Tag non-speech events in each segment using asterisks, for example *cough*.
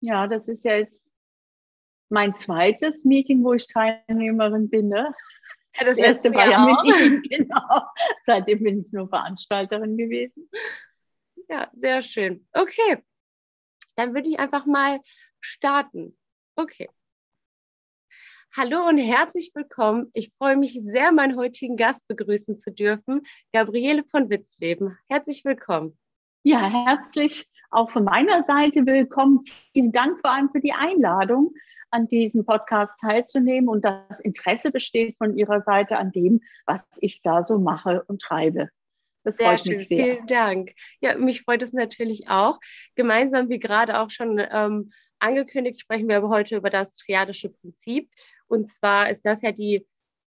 Ja, das ist ja jetzt mein zweites Meeting, wo ich Teilnehmerin bin. Ne? Ja, das, das erste war ja auch. mit Ihnen, *laughs* genau. Seitdem bin ich nur Veranstalterin gewesen. Ja, sehr schön. Okay, dann würde ich einfach mal starten. Okay. Hallo und herzlich willkommen. Ich freue mich sehr, meinen heutigen Gast begrüßen zu dürfen, Gabriele von Witzleben. Herzlich willkommen. Ja, herzlich auch von meiner Seite willkommen. Vielen Dank vor allem für die Einladung, an diesem Podcast teilzunehmen und das Interesse besteht von Ihrer Seite an dem, was ich da so mache und treibe. Das sehr freut schön. mich sehr. Vielen Dank. Ja, mich freut es natürlich auch. Gemeinsam, wie gerade auch schon ähm, angekündigt, sprechen wir aber heute über das triadische Prinzip. Und zwar ist das ja die,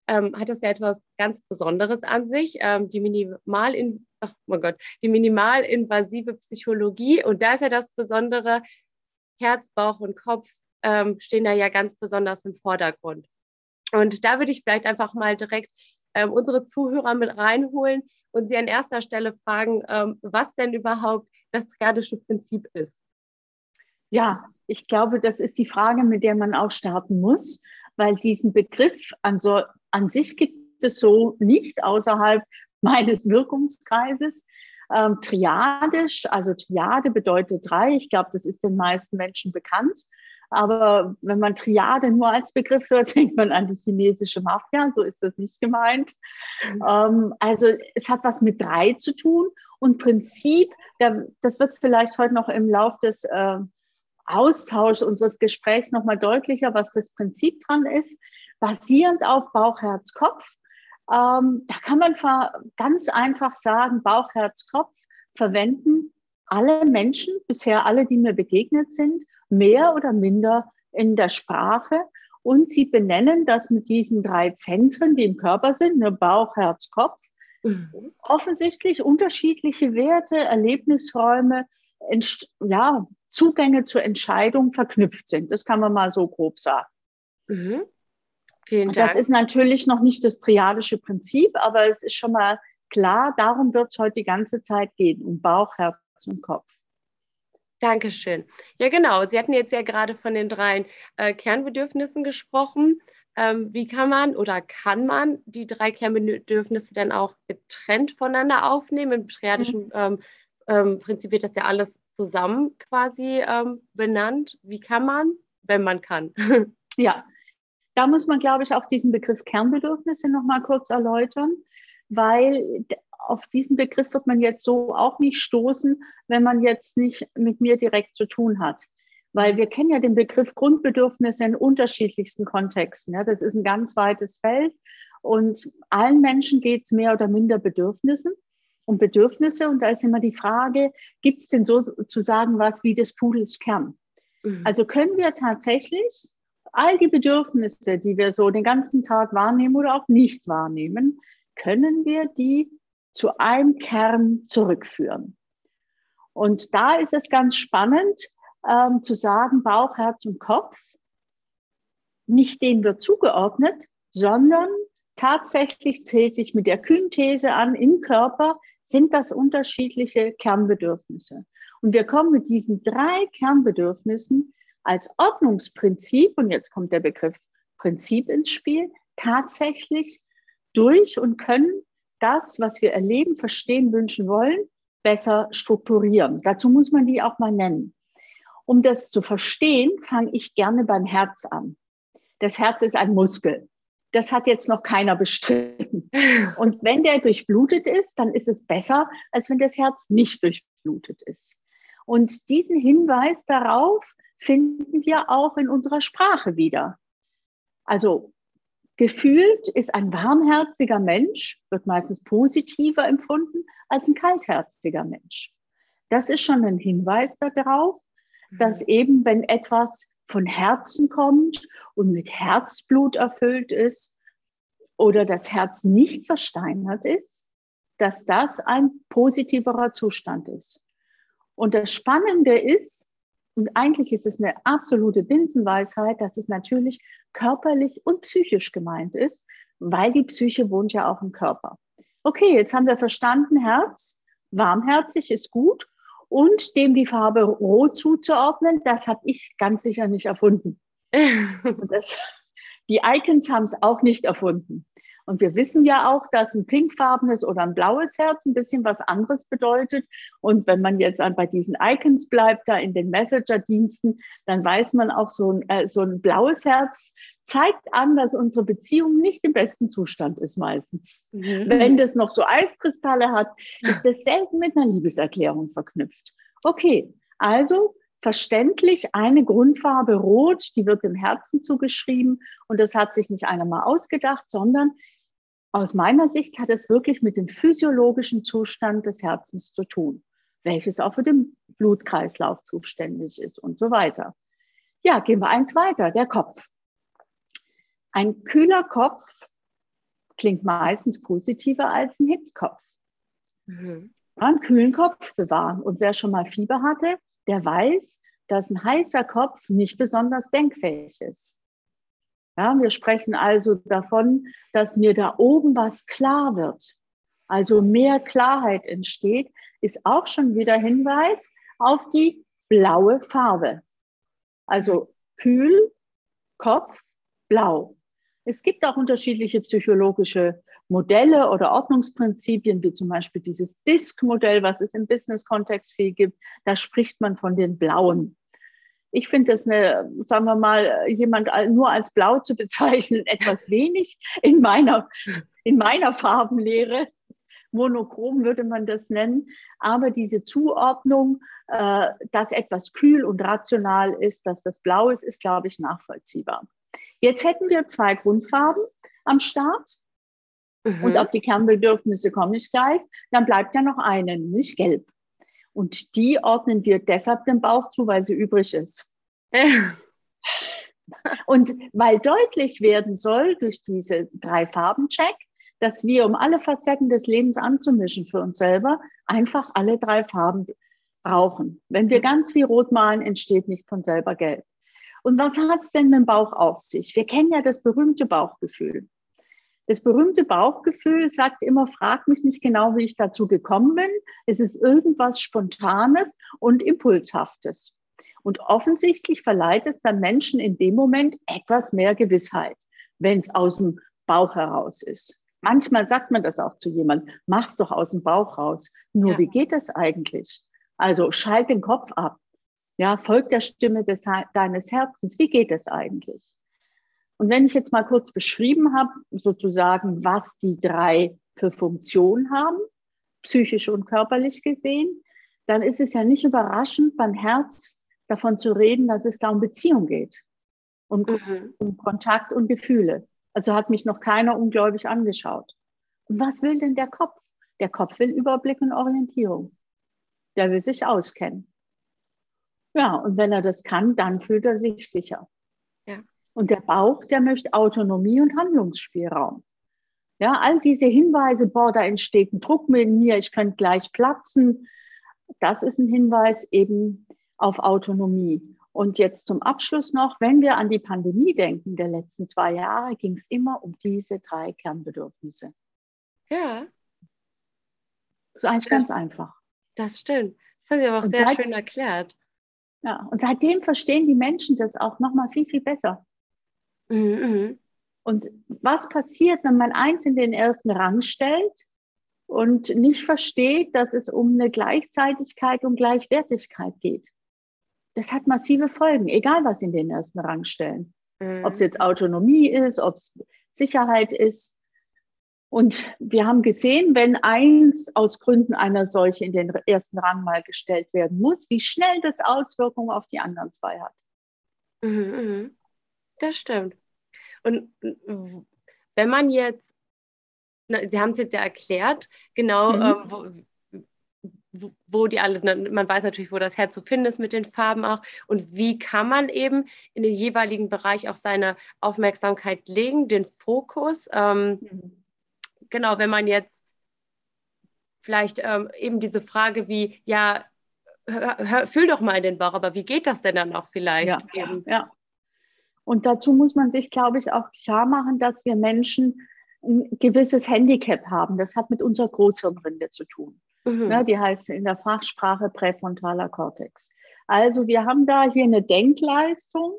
ähm, hat das ja etwas ganz Besonderes an sich, ähm, die Minimalin, ach mein Gott, die minimalinvasive Psychologie. Und da ist ja das Besondere, Herz, Bauch und Kopf ähm, stehen da ja ganz besonders im Vordergrund. Und da würde ich vielleicht einfach mal direkt ähm, unsere Zuhörer mit reinholen und sie an erster Stelle fragen, ähm, was denn überhaupt das triadische Prinzip ist. Ja, ich glaube, das ist die Frage, mit der man auch starten muss, weil diesen Begriff an, so, an sich gibt es so nicht außerhalb *laughs* meines Wirkungskreises. Ähm, triadisch, also Triade bedeutet drei. Ich glaube, das ist den meisten Menschen bekannt. Aber wenn man Triade nur als Begriff hört, *laughs* denkt man an die chinesische Mafia. So ist das nicht gemeint. Mhm. Ähm, also es hat was mit drei zu tun. Und Prinzip, das wird vielleicht heute noch im Lauf des äh, Austauschs unseres Gesprächs nochmal deutlicher, was das Prinzip dran ist. Basierend auf Bauch, Herz, Kopf ähm, da kann man ganz einfach sagen, Bauch, Herz, Kopf verwenden alle Menschen, bisher alle, die mir begegnet sind, mehr oder minder in der Sprache. Und sie benennen das mit diesen drei Zentren, die im Körper sind, ne, Bauch, Herz, Kopf, mhm. offensichtlich unterschiedliche Werte, Erlebnisräume, ja, Zugänge zur Entscheidung verknüpft sind. Das kann man mal so grob sagen. Mhm. Vielen Dank. Das ist natürlich noch nicht das triadische Prinzip, aber es ist schon mal klar, darum wird es heute die ganze Zeit gehen, um Bauch, Herz und Kopf. Dankeschön. Ja, genau. Sie hatten jetzt ja gerade von den drei äh, Kernbedürfnissen gesprochen. Ähm, wie kann man oder kann man die drei Kernbedürfnisse dann auch getrennt voneinander aufnehmen? Im triadischen mhm. ähm, ähm, Prinzip wird das ja alles zusammen quasi ähm, benannt. Wie kann man, wenn man kann? *laughs* ja, da muss man, glaube ich, auch diesen Begriff Kernbedürfnisse noch mal kurz erläutern, weil auf diesen Begriff wird man jetzt so auch nicht stoßen, wenn man jetzt nicht mit mir direkt zu tun hat. Weil wir kennen ja den Begriff Grundbedürfnisse in unterschiedlichsten Kontexten. Ja, das ist ein ganz weites Feld und allen Menschen geht es mehr oder minder Bedürfnissen um Bedürfnisse. Und da ist immer die Frage, gibt es denn sozusagen was wie des Pudels Kern? Mhm. Also können wir tatsächlich all die Bedürfnisse, die wir so den ganzen Tag wahrnehmen oder auch nicht wahrnehmen, können wir die zu einem Kern zurückführen. Und da ist es ganz spannend ähm, zu sagen, Bauch, Herz und Kopf, nicht denen wird zugeordnet, sondern tatsächlich zählt sich mit der Kühnthese an, im Körper sind das unterschiedliche Kernbedürfnisse. Und wir kommen mit diesen drei Kernbedürfnissen als Ordnungsprinzip, und jetzt kommt der Begriff Prinzip ins Spiel, tatsächlich durch und können das, was wir erleben, verstehen, wünschen wollen, besser strukturieren. Dazu muss man die auch mal nennen. Um das zu verstehen, fange ich gerne beim Herz an. Das Herz ist ein Muskel. Das hat jetzt noch keiner bestritten. *laughs* Und wenn der durchblutet ist, dann ist es besser, als wenn das Herz nicht durchblutet ist. Und diesen Hinweis darauf finden wir auch in unserer Sprache wieder. Also gefühlt ist ein warmherziger Mensch, wird meistens positiver empfunden als ein kaltherziger Mensch. Das ist schon ein Hinweis darauf, dass mhm. eben, wenn etwas von Herzen kommt und mit Herzblut erfüllt ist oder das Herz nicht versteinert ist, dass das ein positiverer Zustand ist. Und das Spannende ist, und eigentlich ist es eine absolute Binsenweisheit, dass es natürlich körperlich und psychisch gemeint ist, weil die Psyche wohnt ja auch im Körper. Okay, jetzt haben wir verstanden, Herz, warmherzig ist gut. und dem die Farbe Rot zuzuordnen, das habe ich ganz sicher nicht erfunden. *laughs* das, die Icons haben es auch nicht erfunden. Und wir wissen ja auch, dass ein pinkfarbenes oder ein blaues Herz ein bisschen was anderes bedeutet. Und wenn man jetzt bei diesen Icons bleibt, da in den Messenger-Diensten, dann weiß man auch, so ein, äh, so ein blaues Herz zeigt an, dass unsere Beziehung nicht im besten Zustand ist meistens. Mhm. Wenn das noch so Eiskristalle hat, ist das selten mit einer Liebeserklärung verknüpft. Okay, also verständlich eine Grundfarbe Rot, die wird dem Herzen zugeschrieben und das hat sich nicht einer mal ausgedacht, sondern aus meiner Sicht hat es wirklich mit dem physiologischen Zustand des Herzens zu tun, welches auch für den Blutkreislauf zuständig ist und so weiter. Ja, gehen wir eins weiter, der Kopf. Ein kühler Kopf klingt meistens positiver als ein Hitzkopf. Mhm. Einen kühlen Kopf bewahren. Und wer schon mal Fieber hatte, der weiß, dass ein heißer Kopf nicht besonders denkfähig ist. Ja, wir sprechen also davon, dass mir da oben was klar wird. Also mehr Klarheit entsteht, ist auch schon wieder Hinweis auf die blaue Farbe. Also kühl, Kopf, blau. Es gibt auch unterschiedliche psychologische Modelle oder Ordnungsprinzipien, wie zum Beispiel dieses DISC-Modell, was es im Business-Kontext viel gibt. Da spricht man von den Blauen. Ich finde das eine, sagen wir mal, jemand nur als blau zu bezeichnen, *laughs* etwas wenig in meiner, in meiner Farbenlehre. Monochrom würde man das nennen. Aber diese Zuordnung, äh, dass etwas kühl und rational ist, dass das blau ist, ist, glaube ich, nachvollziehbar. Jetzt hätten wir zwei Grundfarben am Start. Mhm. Und auf die Kernbedürfnisse komme ich gleich. Dann bleibt ja noch eine, nämlich gelb. Und die ordnen wir deshalb dem Bauch zu, weil sie übrig ist. Und weil deutlich werden soll durch diese drei Farben-Check, dass wir, um alle Facetten des Lebens anzumischen für uns selber, einfach alle drei Farben brauchen. Wenn wir ganz viel rot malen, entsteht nicht von selber gelb. Und was hat es denn mit dem Bauch auf sich? Wir kennen ja das berühmte Bauchgefühl. Das berühmte Bauchgefühl sagt immer, frag mich nicht genau, wie ich dazu gekommen bin. Es ist irgendwas Spontanes und Impulshaftes. Und offensichtlich verleiht es dann Menschen in dem Moment etwas mehr Gewissheit, wenn es aus dem Bauch heraus ist. Manchmal sagt man das auch zu jemandem, mach's doch aus dem Bauch raus. Nur ja. wie geht das eigentlich? Also schalt den Kopf ab. Ja, folg der Stimme des, deines Herzens. Wie geht es eigentlich? Und wenn ich jetzt mal kurz beschrieben habe, sozusagen, was die drei für Funktionen haben, psychisch und körperlich gesehen, dann ist es ja nicht überraschend, beim Herz davon zu reden, dass es da um Beziehung geht und mhm. um Kontakt und Gefühle. Also hat mich noch keiner ungläubig angeschaut. Und was will denn der Kopf? Der Kopf will Überblick und Orientierung. Der will sich auskennen. Ja, und wenn er das kann, dann fühlt er sich sicher. Und der Bauch, der möchte Autonomie und Handlungsspielraum. Ja, all diese Hinweise, boah, da entsteht ein Druck mit mir, ich könnte gleich platzen. Das ist ein Hinweis eben auf Autonomie. Und jetzt zum Abschluss noch, wenn wir an die Pandemie denken der letzten zwei Jahre, ging es immer um diese drei Kernbedürfnisse. Ja. Das ist eigentlich das, ganz einfach. Das stimmt. Das hast du aber auch und sehr seit, schön erklärt. Ja, und seitdem verstehen die Menschen das auch nochmal viel, viel besser. Mhm, mhm, und was passiert, wenn man eins in den ersten Rang stellt und nicht versteht, dass es um eine Gleichzeitigkeit und Gleichwertigkeit geht? Das hat massive Folgen, egal was in den ersten Rang stellen. Mhm. Ob es jetzt Autonomie ist, ob es Sicherheit ist. Und wir haben gesehen, wenn eins aus Gründen einer solche in den ersten Rang mal gestellt werden muss, wie schnell das Auswirkungen auf die anderen zwei hat. Mhm, mhm. das stimmt. Und wenn man jetzt, na, Sie haben es jetzt ja erklärt, genau, mhm. ähm, wo, wo, die alle, man weiß natürlich, wo das Herz zu finden ist mit den Farben auch. Und wie kann man eben in den jeweiligen Bereich auch seine Aufmerksamkeit legen, den Fokus. Ähm, mhm genau, wenn man jetzt vielleicht ähm, eben diese Frage wie, ja, hör, hör, fühl doch mal in den Bauch, aber wie geht das denn dann auch vielleicht? Ja, eben? ja. Und dazu muss man sich, glaube ich, auch klar machen, dass wir Menschen ein gewisses Handicap haben. Das hat mit unserer Großhirnrinde zu tun. Mhm. Ne, die heißt in der Fachsprache präfrontaler Kortex. Also wir haben da hier eine Denkleistung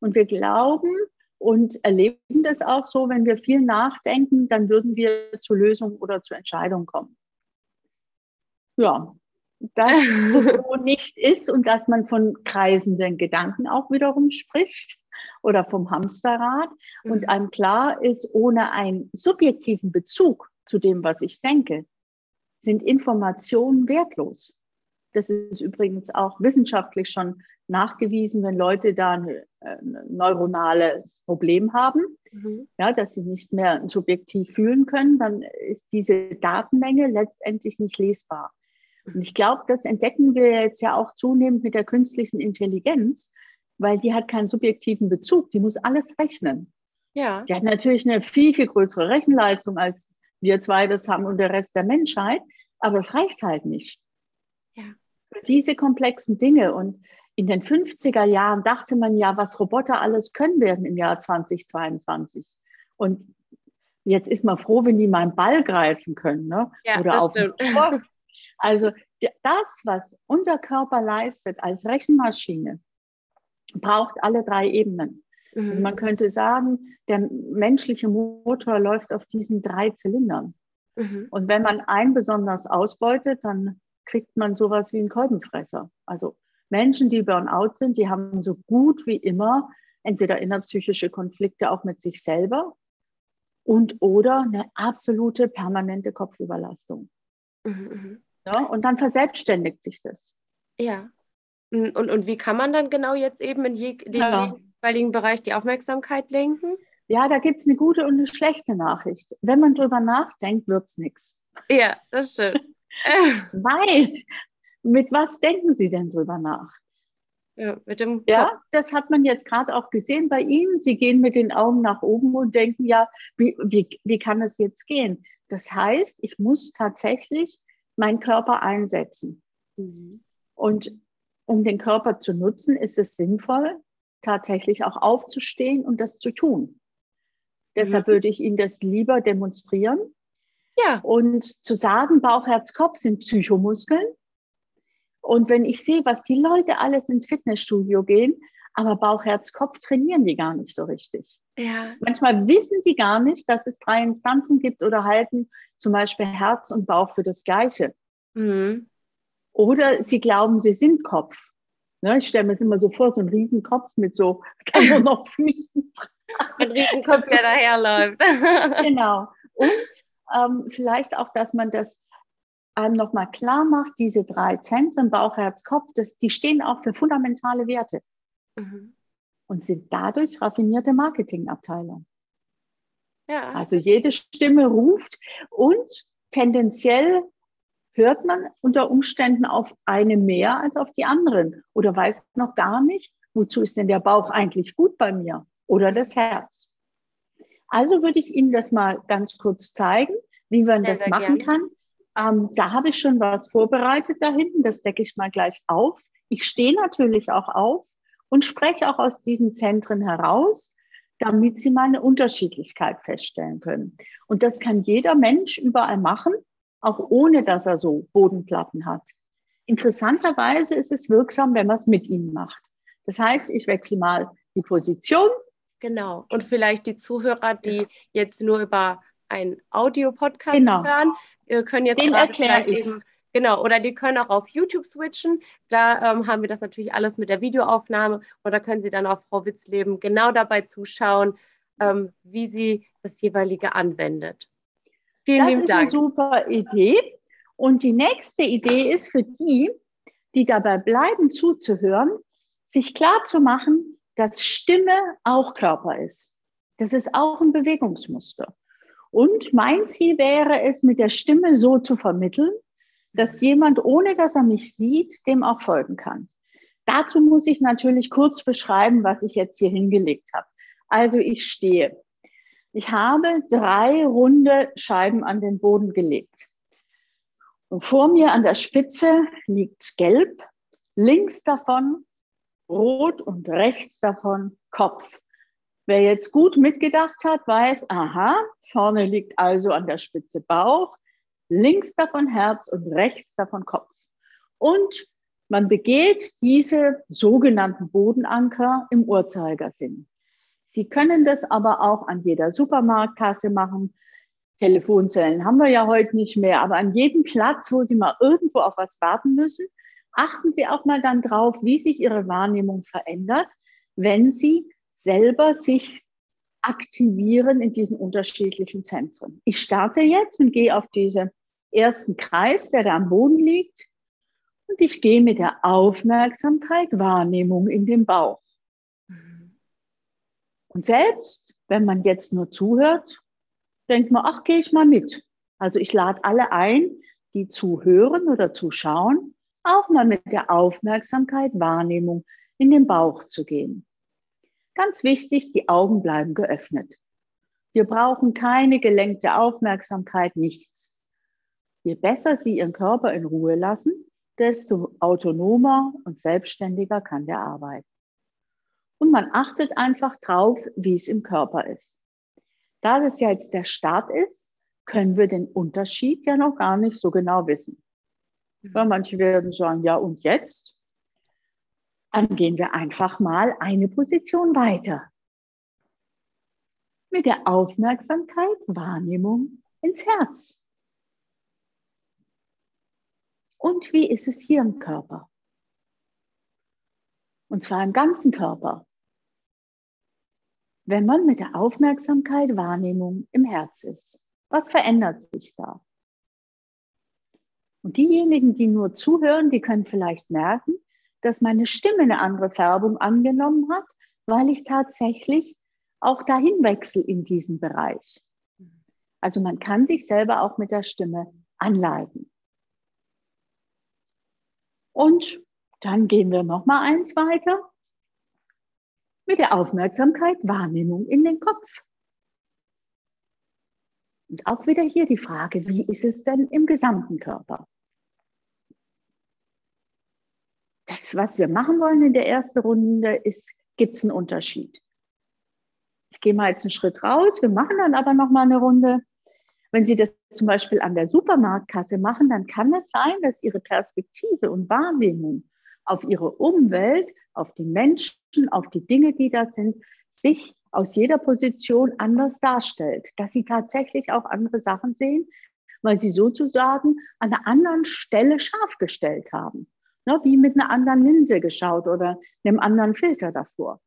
und wir glauben und erleben das auch so, wenn wir viel nachdenken, dann würden wir zu Lösungen oder zu Entscheidungen kommen. Ja, dass *laughs* so nicht ist und dass man von kreisenden Gedanken auch wiederum spricht oder vom Hamsterrad mhm. und einem klar ist, ohne einen subjektiven Bezug zu dem, was ich denke, sind Informationen wertlos. Das ist übrigens auch wissenschaftlich schon nachgewiesen, wenn Leute da ein, ein neuronales Problem haben, mhm. ja, dass sie nicht mehr subjektiv fühlen können, dann ist diese Datenmenge letztendlich nicht lesbar. Und ich glaube, das entdecken wir jetzt ja auch zunehmend mit der künstlichen Intelligenz, weil die hat keinen subjektiven Bezug, die muss alles rechnen. Ja. Die hat natürlich eine viel, viel größere Rechenleistung, als wir zwei das haben und der Rest der Menschheit, aber es reicht halt nicht. Ja. Für diese komplexen Dinge und in den 50er Jahren dachte man ja, was Roboter alles können werden im Jahr 2022. Und jetzt ist man froh, wenn die mal einen Ball greifen können. Ne? Ja, Oder auf. Also das, was unser Körper leistet als Rechenmaschine, braucht alle drei Ebenen. Mhm. Also man könnte sagen, der menschliche Motor läuft auf diesen drei Zylindern. Mhm. Und wenn man einen besonders ausbeutet, dann kriegt man sowas wie einen Kolbenfresser. Also Menschen, die Burnout sind, die haben so gut wie immer entweder innerpsychische Konflikte auch mit sich selber und oder eine absolute permanente Kopfüberlastung. Mhm. mhm. Ja, und dann verselbstständigt sich das. Ja. Und, und wie kann man dann genau jetzt eben in je, den ja. jeweiligen Bereich die Aufmerksamkeit lenken? Ja, da gibt es eine gute und eine schlechte Nachricht. Wenn man drüber nachdenkt, wird es nichts. Ja, das stimmt. *laughs* Weil, mit was denken Sie denn drüber nach? Ja, mit dem Kopf. ja, das hat man jetzt gerade auch gesehen bei Ihnen. Sie gehen mit den Augen nach oben und denken, ja, wie, wie, wie kann es jetzt gehen? Das heißt, ich muss tatsächlich meinen Körper einsetzen. Mhm. Und um den Körper zu nutzen, ist es sinnvoll, tatsächlich auch aufzustehen und das zu tun. Deshalb mhm. würde ich Ihnen das lieber demonstrieren. Ja. Und zu sagen, Bauch, Herz, Kopf sind Psychomuskeln. Und wenn ich sehe, was die Leute alles ins Fitnessstudio gehen, aber Bauch, Herz, Kopf trainieren die gar nicht so richtig. Ja. Manchmal wissen sie gar nicht, dass es drei Instanzen gibt oder halten zum Beispiel Herz und Bauch für das Gleiche. Mhm. Oder sie glauben, sie sind Kopf. Ne, ich stelle mir das immer so vor, so ein Riesenkopf mit so nur noch Füßen. Ein Riesenkopf, der daherläuft. *laughs* genau. Und ähm, vielleicht auch, dass man das einem nochmal klar macht, diese drei Zentren, Bauch, Herz, Kopf, das, die stehen auch für fundamentale Werte. Mhm. Und sind dadurch raffinierte Marketingabteilung. Ja. Also jede Stimme ruft und tendenziell hört man unter Umständen auf eine mehr als auf die anderen oder weiß noch gar nicht, wozu ist denn der Bauch eigentlich gut bei mir oder das Herz. Also würde ich Ihnen das mal ganz kurz zeigen, wie man sehr, das sehr machen gern. kann. Ähm, da habe ich schon was vorbereitet da hinten, das decke ich mal gleich auf. Ich stehe natürlich auch auf und spreche auch aus diesen Zentren heraus damit sie mal eine Unterschiedlichkeit feststellen können. Und das kann jeder Mensch überall machen, auch ohne dass er so Bodenplatten hat. Interessanterweise ist es wirksam, wenn man es mit ihnen macht. Das heißt, ich wechsle mal die Position. Genau. Und vielleicht die Zuhörer, die jetzt nur über einen Audio-Podcast genau. hören, können jetzt Den gerade eben Genau, oder die können auch auf YouTube switchen. Da ähm, haben wir das natürlich alles mit der Videoaufnahme und da können Sie dann auf Frau Witzleben genau dabei zuschauen, ähm, wie sie das jeweilige anwendet. Vielen lieben Dank. Das ist eine super Idee. Und die nächste Idee ist für die, die dabei bleiben zuzuhören, sich klar zu machen, dass Stimme auch Körper ist. Das ist auch ein Bewegungsmuster. Und mein Ziel wäre es, mit der Stimme so zu vermitteln, dass jemand, ohne dass er mich sieht, dem auch folgen kann. Dazu muss ich natürlich kurz beschreiben, was ich jetzt hier hingelegt habe. Also ich stehe. Ich habe drei runde Scheiben an den Boden gelegt. Und vor mir an der Spitze liegt Gelb, links davon Rot und rechts davon Kopf. Wer jetzt gut mitgedacht hat, weiß, aha, vorne liegt also an der Spitze Bauch, links davon Herz und rechts davon Kopf. Und man begeht diese sogenannten Bodenanker im Uhrzeigersinn. Sie können das aber auch an jeder Supermarktkasse machen. Telefonzellen haben wir ja heute nicht mehr, aber an jedem Platz, wo Sie mal irgendwo auf was warten müssen, achten Sie auch mal dann drauf, wie sich Ihre Wahrnehmung verändert, wenn Sie selber sich aktivieren in diesen unterschiedlichen Zentren. Ich starte jetzt und gehe auf diesen ersten Kreis, der da am Boden liegt. Und ich gehe mit der Aufmerksamkeit Wahrnehmung in den Bauch. Und selbst wenn man jetzt nur zuhört, denkt man, ach, gehe ich mal mit. Also ich lade alle ein, die zuhören oder zuschauen, auch mal mit der Aufmerksamkeit, Wahrnehmung in den Bauch zu gehen. Ganz wichtig, die Augen bleiben geöffnet. Wir brauchen keine gelenkte Aufmerksamkeit, nichts. Je besser Sie Ihren Körper in Ruhe lassen, desto autonomer und selbstständiger kann der arbeiten. Und man achtet einfach drauf, wie es im Körper ist. Da das ja jetzt der Start ist, können wir den Unterschied ja noch gar nicht so genau wissen. Weil manche werden sagen, ja und jetzt? Dann gehen wir einfach mal eine Position weiter. Mit der Aufmerksamkeit, Wahrnehmung ins Herz. Und wie ist es hier im Körper? Und zwar im ganzen Körper. Wenn man mit der Aufmerksamkeit, Wahrnehmung im Herz ist. Was verändert sich da? Und diejenigen, die nur zuhören, die können vielleicht merken, dass meine Stimme eine andere Färbung angenommen hat, weil ich tatsächlich auch dahin wechsle in diesen Bereich. Also man kann sich selber auch mit der Stimme anleiten. Und dann gehen wir noch mal eins weiter mit der Aufmerksamkeit, Wahrnehmung in den Kopf. Und auch wieder hier die Frage, wie ist es denn im gesamten Körper? Das, was wir machen wollen in der ersten Runde, ist, gibt es einen Unterschied? Ich gehe mal jetzt einen Schritt raus, wir machen dann aber noch mal eine Runde. Wenn Sie das zum Beispiel an der Supermarktkasse machen, dann kann es sein, dass Ihre Perspektive und Wahrnehmung auf Ihre Umwelt, auf die Menschen, auf die Dinge, die da sind, sich aus jeder Position anders darstellt, dass Sie tatsächlich auch andere Sachen sehen, weil Sie sozusagen an einer anderen Stelle scharf gestellt haben, ne, wie mit einer anderen Linse geschaut oder einem anderen Filter davor.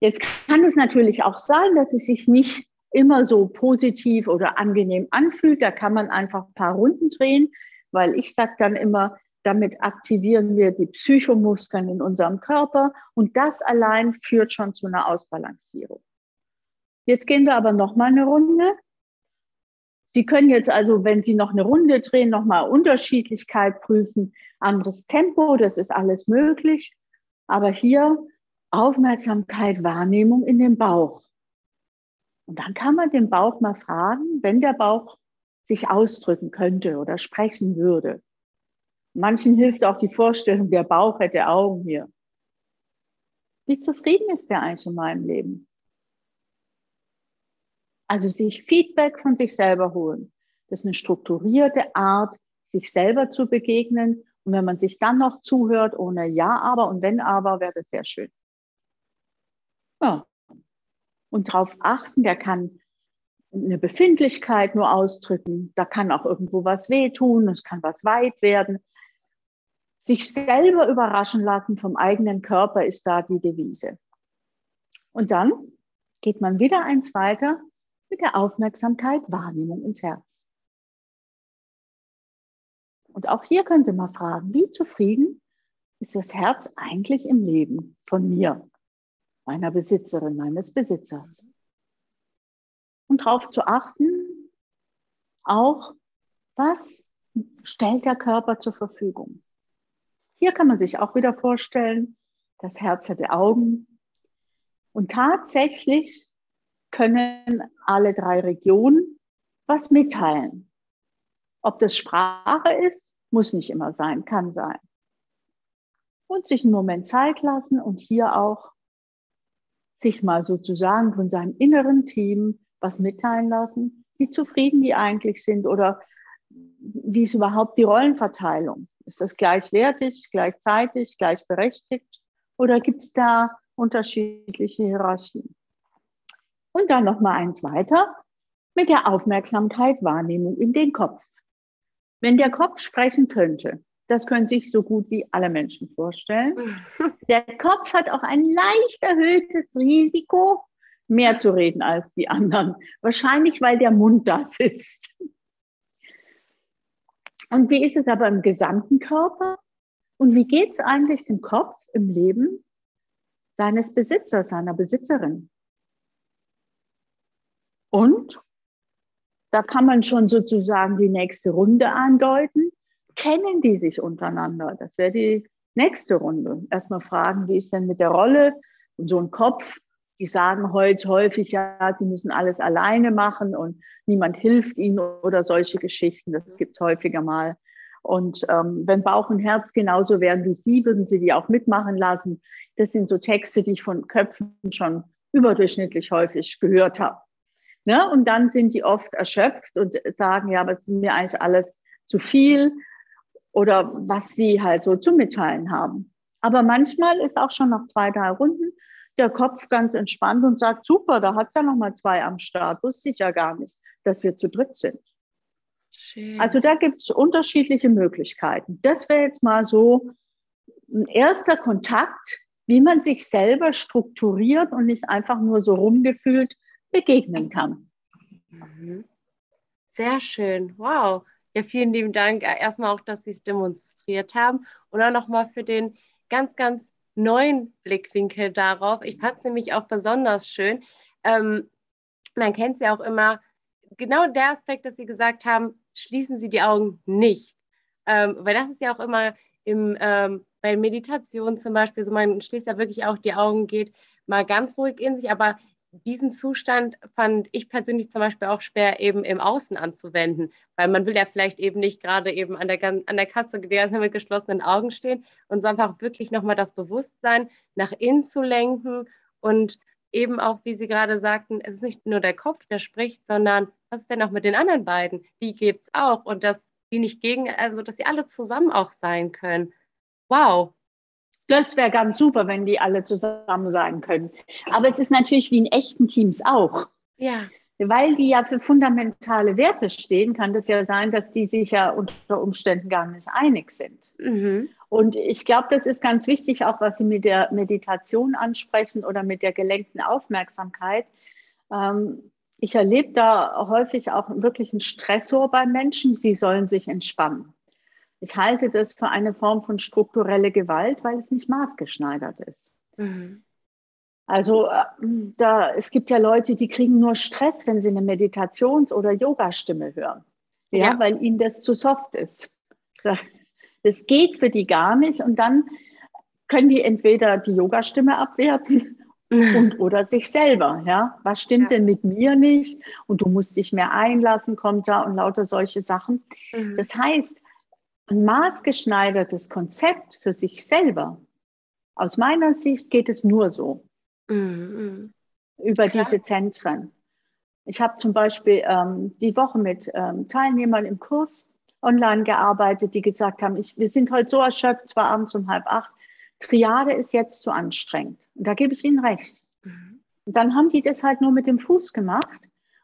Jetzt kann es natürlich auch sein, dass es sich nicht immer so positiv oder angenehm anfühlt. Da kann man einfach ein paar Runden drehen, weil ich sage dann immer, damit aktivieren wir die Psychomuskeln in unserem Körper und das allein führt schon zu einer Ausbalancierung. Jetzt gehen wir aber noch mal eine Runde. Sie können jetzt also, wenn Sie noch eine Runde drehen, noch mal Unterschiedlichkeit prüfen, anderes Tempo, das ist alles möglich. Aber hier Aufmerksamkeit, Wahrnehmung in den Bauch. Und dann kann man den Bauch mal fragen, wenn der Bauch sich ausdrücken könnte oder sprechen würde. Manchen hilft auch die Vorstellung, der Bauch hätte Augen hier. Wie zufrieden ist der eigentlich in meinem Leben? Also sich Feedback von sich selber holen. Das ist eine strukturierte Art, sich selber zu begegnen. Und wenn man sich dann noch zuhört, ohne Ja, aber und wenn aber, wäre das sehr schön. Ja, und darauf achten, der kann eine Befindlichkeit nur ausdrücken, da kann auch irgendwo was wehtun, es kann was weit werden. Sich selber überraschen lassen vom eigenen Körper ist da die Devise. Und dann geht man wieder eins weiter mit der Aufmerksamkeit, Wahrnehmung ins Herz. Und auch hier können Sie mal fragen, wie zufrieden ist das Herz eigentlich im Leben von mir? meiner Besitzerin, meines Besitzers. Und darauf zu achten, auch, was stellt der Körper zur Verfügung. Hier kann man sich auch wieder vorstellen, das Herz hätte Augen. Und tatsächlich können alle drei Regionen was mitteilen. Ob das Sprache ist, muss nicht immer sein, kann sein. Und sich einen Moment Zeit lassen und hier auch sich mal sozusagen von seinem inneren Team was mitteilen lassen, wie zufrieden die eigentlich sind oder wie ist überhaupt die Rollenverteilung? Ist das gleichwertig, gleichzeitig, gleichberechtigt oder gibt es da unterschiedliche Hierarchien? Und dann noch mal eins weiter mit der Aufmerksamkeit Wahrnehmung in den Kopf. Wenn der Kopf sprechen könnte, das können sich so gut wie alle Menschen vorstellen. *laughs* Der Kopf hat auch ein leicht erhöhtes Risiko, mehr zu reden als die anderen. Wahrscheinlich, weil der Mund da sitzt. Und wie ist es aber im gesamten Körper? Und wie geht es eigentlich dem Kopf im Leben seines Besitzers, seiner Besitzerin? Und da kann man schon sozusagen die nächste Runde andeuten. Kennen die sich untereinander? Das wäre die nächste Runde. Erstmal fragen, wie ist denn mit der Rolle? Und so ein Kopf, die sagen heute häufig, ja, sie müssen alles alleine machen und niemand hilft ihnen oder solche Geschichten. Das gibt es häufiger mal. Und ähm, wenn Bauch und Herz genauso wären wie Sie, würden Sie die auch mitmachen lassen. Das sind so Texte, die ich von Köpfen schon überdurchschnittlich häufig gehört habe. Ne? Und dann sind die oft erschöpft und sagen, ja, aber es ist mir eigentlich alles zu viel oder was sie halt so zu mitteilen haben. Aber manchmal ist auch schon nach zwei, drei Runden der Kopf ganz entspannt und sagt, super, da hat es ja noch mal zwei am Start. Wusste ich ja gar nicht, dass wir zu dritt sind. Schön. Also da gibt es unterschiedliche Möglichkeiten. Das wäre jetzt mal so ein erster Kontakt, wie man sich selber strukturiert und nicht einfach nur so rumgefühlt begegnen kann. Mhm. Sehr schön. Wow. Ja, vielen lieben Dank erstmal auch, dass Sie es demonstriert haben und auch nochmal für den ganz, ganz neuen Blickwinkel darauf. Ich fand es nämlich auch besonders schön. Ähm, man kennt es ja auch immer, genau der Aspekt, dass Sie gesagt haben, schließen Sie die Augen nicht. Ähm, weil das ist ja auch immer im, ähm, bei Meditation zum Beispiel so, man schließt ja wirklich auch die Augen, geht mal ganz ruhig in sich, aber diesen Zustand fand ich persönlich zum Beispiel auch schwer eben im Außen anzuwenden, weil man will ja vielleicht eben nicht gerade eben an der, an der Kasse *laughs* mit geschlossenen Augen stehen und so einfach wirklich nochmal das Bewusstsein nach innen zu lenken und eben auch, wie Sie gerade sagten, es ist nicht nur der Kopf, der spricht, sondern was ist denn auch mit den anderen beiden? Die gibt es auch und dass die nicht gegen, also dass sie alle zusammen auch sein können. Wow, das wäre ganz super, wenn die alle zusammen sein können. Aber es ist natürlich wie in echten Teams auch. Ja. Weil die ja für fundamentale Werte stehen, kann das ja sein, dass die sich ja unter Umständen gar nicht einig sind. Mhm. Und ich glaube, das ist ganz wichtig, auch was Sie mit der Meditation ansprechen oder mit der gelenkten Aufmerksamkeit. Ähm, ich erlebe da häufig auch wirklich einen Stressor bei Menschen. Sie sollen sich entspannen. Ich halte das für eine Form von strukturelle Gewalt, weil es nicht maßgeschneidert ist. Mhm. Also äh, da, es gibt ja Leute, die kriegen nur Stress, wenn sie eine Meditations- oder Yoga-Stimme hören. Ja, ja, weil ihnen das zu soft ist. *laughs* Das geht für die gar nicht. Und dann können die entweder die Yoga-Stimme abwerten und oder sich selber. Ja, was stimmt ja. denn mit mir nicht? Und du musst dich mehr einlassen, kommt da und lauter solche Sachen. Mhm. Das heißt, ein maßgeschneidertes Konzept für sich selber. Aus meiner Sicht geht es nur so. Mhm. Über Klar. diese Zentren. Ich habe zum Beispiel ähm, die Woche mit ähm, Teilnehmern im Kurs online gearbeitet, die gesagt haben, ich, wir sind heute so erschöpft, zwar abends um halb acht, Triade ist jetzt zu anstrengend. Und da gebe ich Ihnen recht. Mhm. Und dann haben die das halt nur mit dem Fuß gemacht.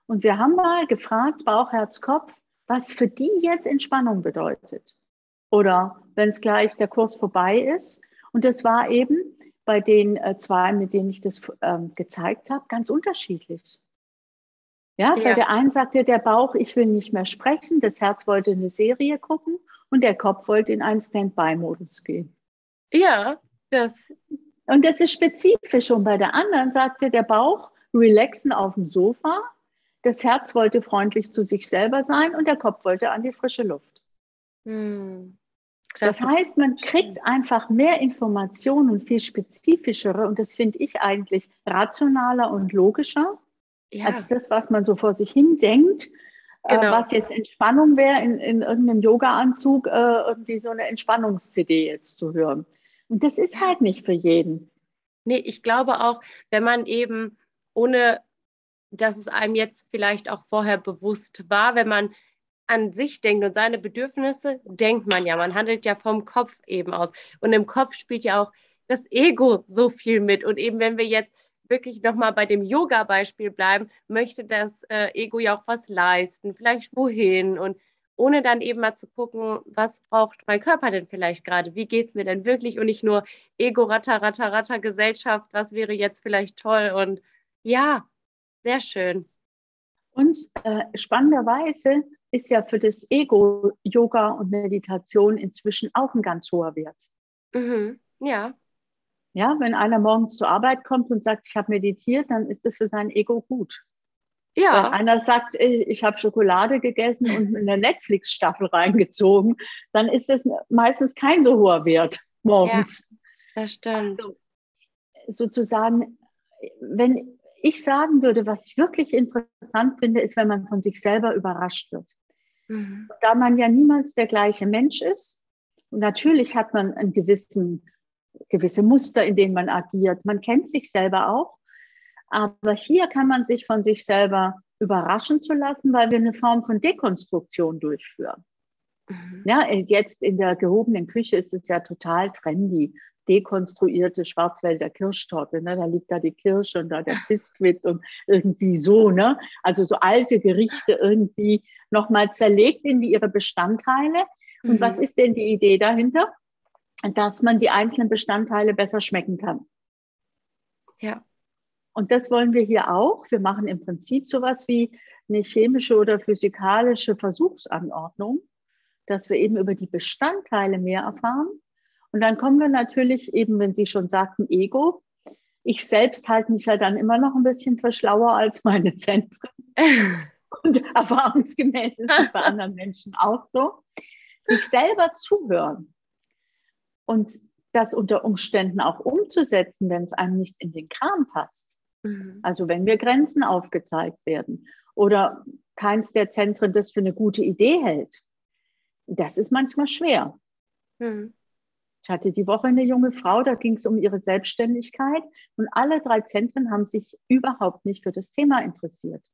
Und wir haben mal gefragt, Bauch, Herz, Kopf, was für die jetzt Entspannung bedeutet oder wenn es gleich der Kurs vorbei ist. Und das war eben bei den äh, zwei, mit denen ich das ähm, gezeigt habe, ganz unterschiedlich. Ja, ja, bei der einen sagte der Bauch, ich will nicht mehr sprechen, das Herz wollte eine Serie gucken und der Kopf wollte in einen Standby-Modus gehen. Ja, das. Und das ist spezifisch. Und bei der anderen sagte der Bauch, relaxen auf dem Sofa, das Herz wollte freundlich zu sich selber sein und der Kopf wollte an die frische Luft. Hm. Das heißt, man kriegt einfach mehr Informationen und viel spezifischere und das finde ich eigentlich rationaler und logischer ja. als das, was man so vor sich hin denkt. Äh, genau. Äh, was jetzt Entspannung wäre, in, in irgendeinem Yoga-Anzug äh, irgendwie so eine Entspannungs-CD jetzt zu hören. Und das ist halt nicht für jeden. Nee, ich glaube auch, wenn man eben ohne, dass es einem jetzt vielleicht auch vorher bewusst war, wenn man an sich denkt und seine Bedürfnisse, denkt man ja. Man handelt ja vom Kopf eben aus. Und im Kopf spielt ja auch das Ego so viel mit. Und eben, wenn wir jetzt wirklich nochmal bei dem Yoga-Beispiel bleiben, möchte das äh, Ego ja auch was leisten, vielleicht wohin und ohne dann eben mal zu gucken, was braucht mein Körper denn vielleicht gerade, wie geht es mir denn wirklich und nicht nur Ego, Ratter, Ratter, Ratter, Gesellschaft, was wäre jetzt vielleicht toll und ja, sehr schön. Und äh, spannenderweise ist ja für das Ego Yoga und Meditation inzwischen auch ein ganz hoher Wert. Mhm. Ja. Ja, wenn einer morgens zur Arbeit kommt und sagt, ich habe meditiert, dann ist das für sein Ego gut. Ja. Wenn einer sagt, ich habe Schokolade gegessen und in eine Netflix-Staffel reingezogen, dann ist das meistens kein so hoher Wert morgens. Ja, das stimmt. Also, sozusagen, wenn ich sagen würde, was ich wirklich interessant finde, ist, wenn man von sich selber überrascht wird. Mhm. Da man ja niemals der gleiche Mensch ist, und natürlich hat man einen gewissen gewisse Muster, in denen man agiert. Man kennt sich selber auch. Aber hier kann man sich von sich selber überraschen zu lassen, weil wir eine Form von Dekonstruktion durchführen. Mhm. Ja, jetzt in der gehobenen Küche ist es ja total trendy. Dekonstruierte Schwarzwälder Kirschtorte. Ne? Da liegt da die Kirsche und da der Biskuit und irgendwie so. Ne? Also so alte Gerichte irgendwie nochmal zerlegt in die, ihre Bestandteile. Und mhm. was ist denn die Idee dahinter? dass man die einzelnen Bestandteile besser schmecken kann. Ja. Und das wollen wir hier auch. Wir machen im Prinzip sowas wie eine chemische oder physikalische Versuchsanordnung, dass wir eben über die Bestandteile mehr erfahren. Und dann kommen wir natürlich eben, wenn Sie schon sagten, Ego. Ich selbst halte mich ja dann immer noch ein bisschen für schlauer als meine Zentren. *laughs* Und erfahrungsgemäß ist es bei anderen Menschen auch so. Sich selber zuhören und das unter Umständen auch umzusetzen, wenn es einem nicht in den Kram passt. Mhm. Also wenn mir Grenzen aufgezeigt werden oder keins der Zentren das für eine gute Idee hält. Das ist manchmal schwer. Mhm. Ich hatte die Woche eine junge Frau, da ging es um ihre Selbstständigkeit und alle drei Zentren haben sich überhaupt nicht für das Thema interessiert.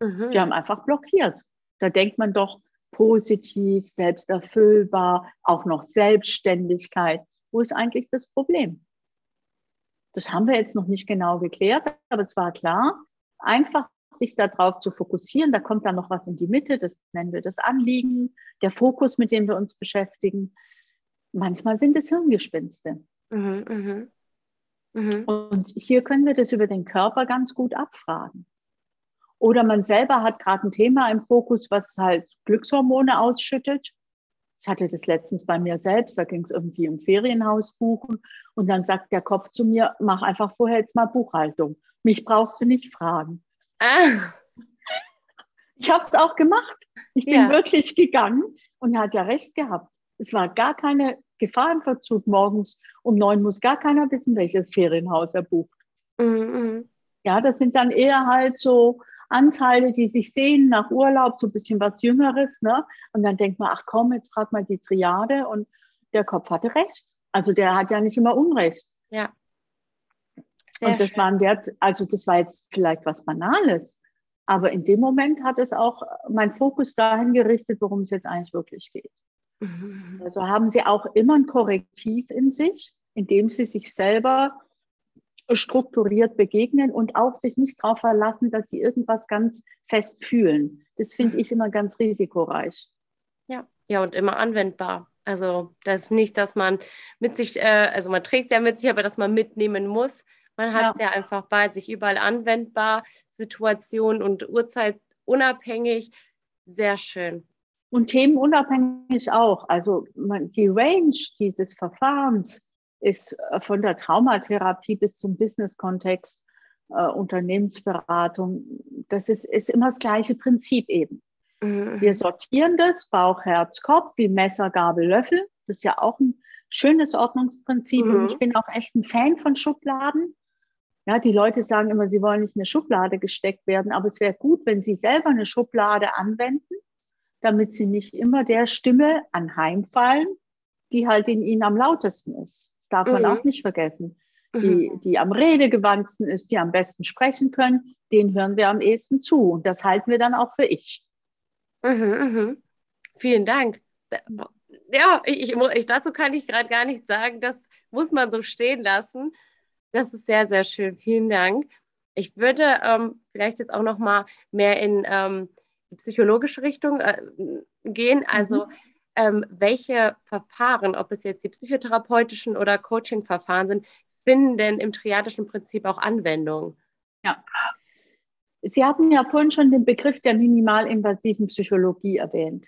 Mhm. Die haben einfach blockiert. Da denkt man doch, positiv, selbsterfüllbar, auch noch Selbstständigkeit. Wo ist eigentlich das Problem? Das haben wir jetzt noch nicht genau geklärt, aber es war klar, einfach sich darauf zu fokussieren. Da kommt dann noch was in die Mitte, das nennen wir das Anliegen, der Fokus, mit dem wir uns beschäftigen. Manchmal sind es Hirngespinste. Mhm, mh. Mhm. Und hier können wir das über den Körper ganz gut abfragen. Oder man selber hat gerade ein Thema im Fokus, was halt Glückshormone ausschüttet. Ich hatte das letztens bei mir selbst, da ging es irgendwie um Ferienhaus buchen. Und dann sagt der Kopf zu mir, mach einfach vorher jetzt mal Buchhaltung. Mich brauchst du nicht fragen. Ah. Ich habe es auch gemacht. Ich bin ja. wirklich gegangen und er hat ja recht gehabt. Es war gar keine Gefahr im Verzug. Morgens um neun muss gar keiner wissen, welches Ferienhaus er bucht. Mhm. Ja, das sind dann eher halt so Anteile, die sich sehen nach Urlaub, so ein bisschen was Jüngeres. Ne? Und dann denkt man, ach komm, jetzt frag mal die Triade. Und der Kopf hatte recht. Also der hat ja nicht immer Unrecht. Ja. Sehr und das schön. war ein Wert, also das war jetzt vielleicht was Banales. Aber in dem Moment hat es auch mein Fokus dahin gerichtet, worum es jetzt eigentlich wirklich geht. Mhm. Also haben Sie auch immer ein Korrektiv in sich, indem Sie sich selber strukturiert begegnen und auch sich nicht darauf verlassen, dass sie irgendwas ganz fest fühlen. Das finde mhm. ich immer ganz risikoreich. Ja, ja, und immer anwendbar. Also das ist nicht, dass man mit sich, äh, also man trägt ja mit sich, aber dass man mitnehmen muss. Man hat es ja. ja einfach bei sich überall anwendbar, Situation und Uhrzeit unabhängig. Sehr schön. Und themenunabhängig auch. Also man, die Range dieses Verfahrens ist äh, von der Traumatherapie bis zum Business-Kontext, äh, Unternehmensberatung, das ist, ist immer das gleiche Prinzip eben. Mhm. Wir sortieren das, Bauch, Herz, Kopf, wie Messer, Gabel, Löffel. Das ist ja auch ein schönes Ordnungsprinzip. Mhm. Und ich bin auch echt ein Fan von Schubladen. Ja, die Leute sagen immer, sie wollen nicht in eine Schublade gesteckt werden, aber es wäre gut, wenn sie selber eine Schublade anwenden, damit sie nicht immer der Stimme anheimfallen, die halt in ihnen am lautesten ist darf man mhm. auch nicht vergessen. die, mhm. die am redegewandtsten ist, die am besten sprechen können, den hören wir am ehesten zu. Und das halten wir dann auch für ich. Mhm, mhm. Vielen Dank. Ja, ich, ich, dazu kann ich gerade gar nichts sagen. Das muss man so stehen lassen. Das ist sehr, sehr schön. Vielen Dank. Ich würde ähm, vielleicht jetzt auch noch mal mehr in ähm, die psychologische Richtung äh, gehen. Also mhm. ähm, welche Verfahren, ob es jetzt die psychotherapeutischen oder Coaching-Verfahren sind, finden denn im triadischen Prinzip auch Anwendung? Ja. Sie hatten ja vorhin schon den Begriff der minimalinvasiven Psychologie erwähnt.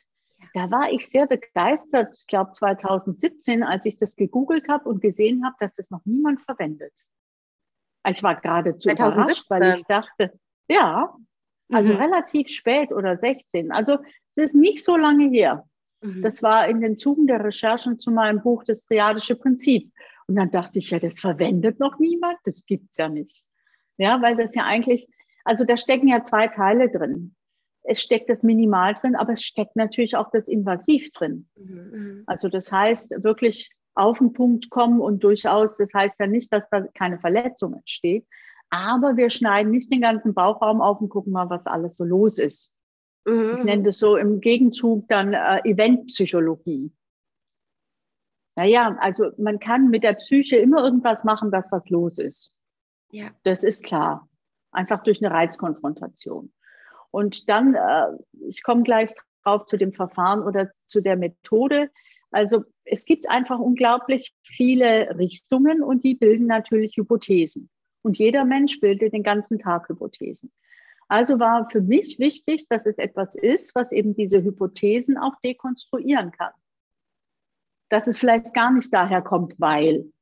Da war ich sehr begeistert, ich glaube 2017, als ich das gegoogelt habe und gesehen habe, dass das noch niemand verwendet. Ich war geradezu 2017. überrascht, weil ich dachte, ja, also mhm. relativ spät oder 16. Also es ist nicht so lange her. Mhm. Das war in den Zugen der Recherchen zu meinem Buch Das Triadische Prinzip. Und dann dachte ich, ja, das verwendet noch niemand, das gibt's ja nicht. Ja, weil das ja eigentlich, also da stecken ja zwei Teile drin. Es steckt das Minimal drin, aber es steckt natürlich auch das Invasiv drin. Mhm. mhm. Also das heißt, wirklich auf den Punkt kommen und durchaus, das heißt ja nicht, dass da keine Verletzung entsteht, aber wir schneiden nicht den ganzen Bauchraum auf und gucken mal, was alles so los ist. Mhm. Ich nenne das so im Gegenzug dann äh, Eventpsychologie. Naja, also man kann mit der Psyche immer irgendwas machen, dass was los ist. Ja. Das ist klar. Einfach durch eine Reizkonfrontation. Und dann, äh, ich komme gleich drauf zu dem Verfahren oder zu der Methode. Also es gibt einfach unglaublich viele Richtungen und die bilden natürlich Hypothesen. Und jeder Mensch bildet den ganzen Tag Hypothesen. Also war für mich wichtig, dass es etwas ist, was eben diese Hypothesen auch dekonstruieren kann. Dass es vielleicht gar nicht daher kommt, weil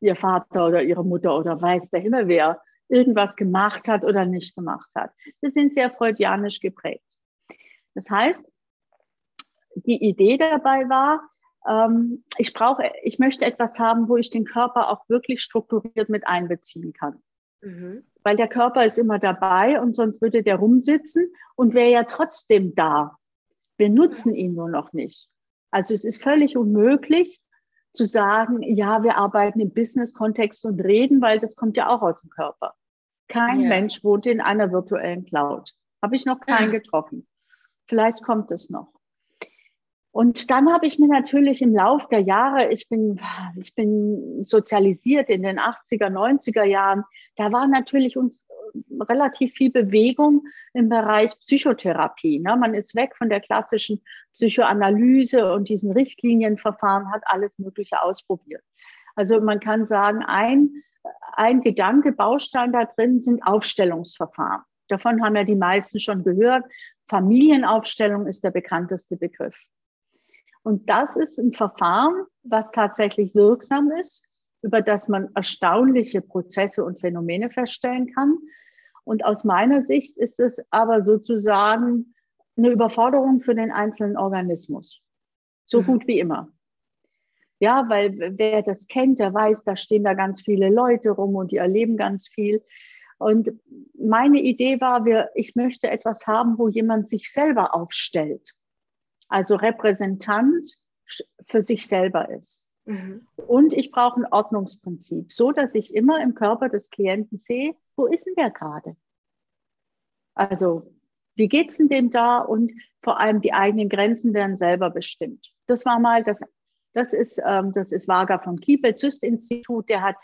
ihr Vater oder ihre Mutter oder weiß der Himmel wer irgendwas gemacht hat oder nicht gemacht hat. Wir sind sehr freudianisch geprägt. Das heißt, die Idee dabei war, ähm, ich brauche, ich möchte etwas haben, wo ich den Körper auch wirklich strukturiert mit einbeziehen kann. Mhm. Weil der Körper ist immer dabei und sonst würde der rumsitzen und wäre ja trotzdem da. Wir nutzen ihn nur noch nicht. Also es ist völlig unmöglich zu sagen, ja, wir arbeiten im Business-Kontext und reden, weil das kommt ja auch aus dem Körper. Kein ja. Mensch wohnt in einer virtuellen Cloud. Habe ich noch keinen getroffen. Vielleicht kommt es noch. Und dann habe ich mir natürlich im Lauf der Jahre, ich bin, ich bin sozialisiert in den 80er, 90er Jahren, da war natürlich uns relativ viel Bewegung im Bereich Psychotherapie. Ne? Man ist weg von der klassischen Psychoanalyse und diesen Richtlinienverfahren, hat alles Mögliche ausprobiert. Also man kann sagen, ein, ein Gedanke, Baustein da drin sind Aufstellungsverfahren. Davon haben ja die meisten schon gehört. Familienaufstellung ist der bekannteste Begriff. Und das ist ein Verfahren, was tatsächlich wirksam ist, über das man erstaunliche Prozesse und Phänomene feststellen kann. Und aus meiner Sicht ist es aber sozusagen eine Überforderung für den einzelnen Organismus. So mhm. gut wie immer. Ja, weil wer das kennt, der weiß, da stehen da ganz viele Leute rum und die erleben ganz viel. Und meine Idee war, wir, ich möchte etwas haben, wo jemand sich selber aufstellt also Repräsentant für sich selber ist. Mhm. Und ich brauche ein Ordnungsprinzip, so dass ich immer im Körper des Klienten sehe, wo ist denn der gerade? Also, wie geht's denn dem da? Und vor allem die eigenen Grenzen werden selber bestimmt. Das war mal das, das ist, ähm, das ist Vaga vom Kiebel Zyst Institut. Der hat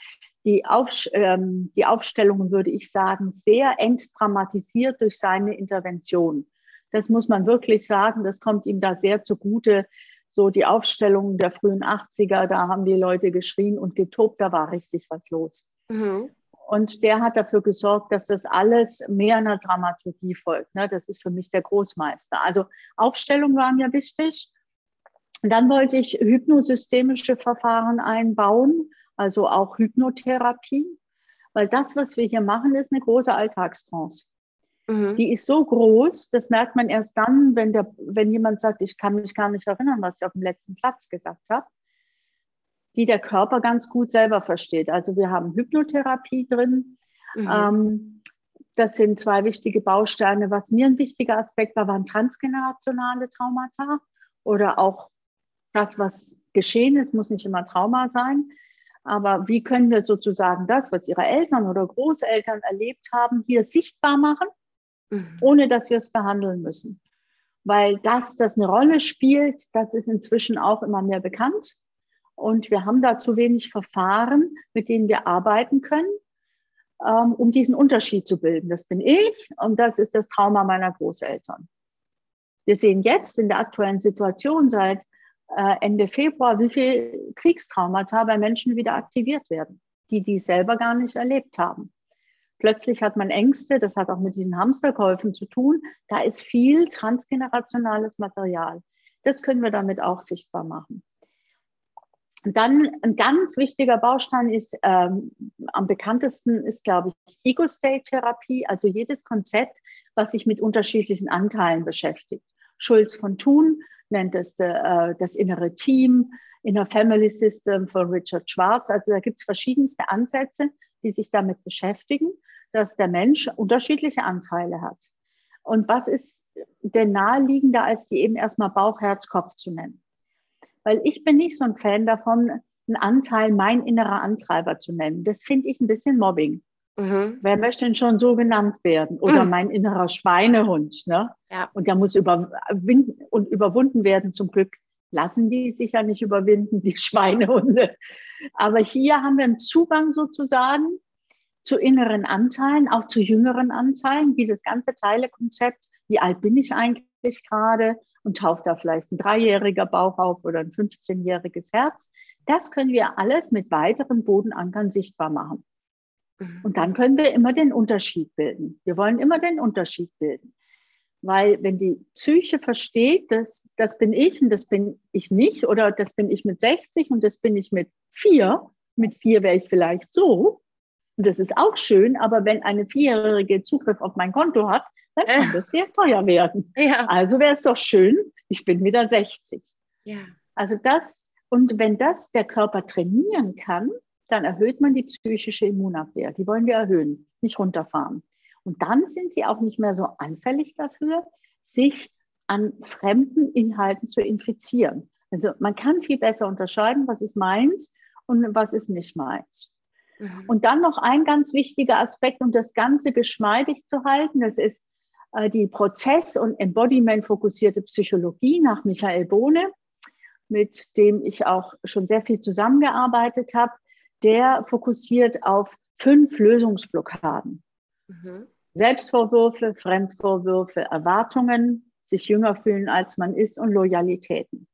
die, Auf, ähm, die Aufstellungen, würde ich sagen, sehr entdramatisiert durch seine Intervention. Das muss man wirklich sagen. Das kommt ihm da sehr zugute. So die Aufstellungen der frühen 80er, da haben die Leute geschrien und getobt, da war richtig was los. Mhm. Und der hat dafür gesorgt, dass das alles mehr einer Dramaturgie folgt. Ne? Das ist für mich der Großmeister. Also Aufstellungen waren ja wichtig. Und dann wollte ich hypnosystemische Verfahren einbauen, also auch Hypnotherapie, weil das, was wir hier machen, ist eine große Alltagstrance. Mhm. Die ist so groß, das merkt man erst dann, wenn, der, wenn jemand sagt, ich kann mich gar nicht erinnern, was ich auf dem letzten Platz gesagt habe, die der Körper ganz gut selber versteht. Also wir haben Hypnotherapie drin. Mhm. Ähm, das sind zwei wichtige Bausteine. Was mir ein wichtiger Aspekt war, waren transgenerationale Traumata oder auch das, was geschehen ist, muss nicht immer Trauma sein. Aber wie können wir sozusagen das, was ihre Eltern oder Großeltern erlebt haben, hier sichtbar machen, mhm. ohne dass wir es behandeln müssen? Weil das, das eine Rolle spielt, das ist inzwischen auch immer mehr bekannt. Und wir haben da zu wenig Verfahren, mit denen wir arbeiten können, ähm, um diesen Unterschied zu bilden. Das bin ich und das ist das Trauma meiner Großeltern. Wir sehen jetzt in der aktuellen Situation seit äh, Ende Februar, wie viel Kriegstraumata bei Menschen wieder aktiviert werden, die die selber gar nicht erlebt haben. Plötzlich hat man Ängste, das hat auch mit diesen Hamsterkäufen zu tun. Da ist viel transgenerationales Material. Das können wir damit auch sichtbar machen. Dann ein ganz wichtiger Baustein ist, ähm, am bekanntesten ist, glaube ich, Ego-State-Therapie, also jedes Konzept, was sich mit unterschiedlichen Anteilen beschäftigt. Schulz von Thun nennt es de, äh, das innere Team, Inner Family System von Richard Schwarz. Also da gibt es verschiedenste Ansätze, die sich damit beschäftigen, dass der Mensch unterschiedliche Anteile hat. Und was ist denn naheliegender, als die eben erstmal Bauch, Herz, Kopf zu nennen? Weil ich bin nicht so ein Fan davon, einen Anteil mein innerer Antreiber zu nennen. Das finde ich ein bisschen Mobbing. Mhm. Wer möchte denn schon so genannt werden? Oder mhm. mein innerer Schweinehund. Ne? Ja. Und der muss überwinden und überwunden werden. Zum Glück lassen die sich ja nicht überwinden, die *laughs* Schweinehunde. Aber hier haben wir einen Zugang sozusagen zu inneren Anteilen, auch zu jüngeren Anteilen. Dieses ganze Teilekonzept, wie alt bin ich eigentlich gerade? Und taucht da vielleicht ein dreijähriger Bauch auf oder ein 15-jähriges Herz? Das können wir alles mit weiteren Bodenankern sichtbar machen. Mhm. Und dann können wir immer den Unterschied bilden. Wir wollen immer den Unterschied bilden. Weil wenn die Psyche versteht, dass das bin ich und das bin ich nicht, oder das bin ich mit 60 und das bin ich mit vier, mit vier wäre ich vielleicht so, und das ist auch schön, aber wenn eine Vierjährige Zugriff auf mein Konto hat, dann kann das sehr teuer werden. Ja. Also wäre es doch schön, ich bin wieder 60. Ja. Also das, und wenn das der Körper trainieren kann, dann erhöht man die psychische Immunabwehr. Die wollen wir erhöhen, nicht runterfahren. Und dann sind sie auch nicht mehr so anfällig dafür, sich an fremden Inhalten zu infizieren. Also man kann viel besser unterscheiden, was ist meins und was ist nicht meins. Mhm. Und dann noch ein ganz wichtiger Aspekt, um das Ganze geschmeidig zu halten, das ist äh, die Prozess- und Embodiment-fokussierte Psychologie nach Michael Bohne, mit dem ich auch schon sehr viel zusammengearbeitet habe der fokussiert auf fünf Lösungsblockaden. Mhm. Selbstvorwürfe, Fremdvorwürfe, Erwartungen, sich jünger fühlen, als man ist und Loyalitäten.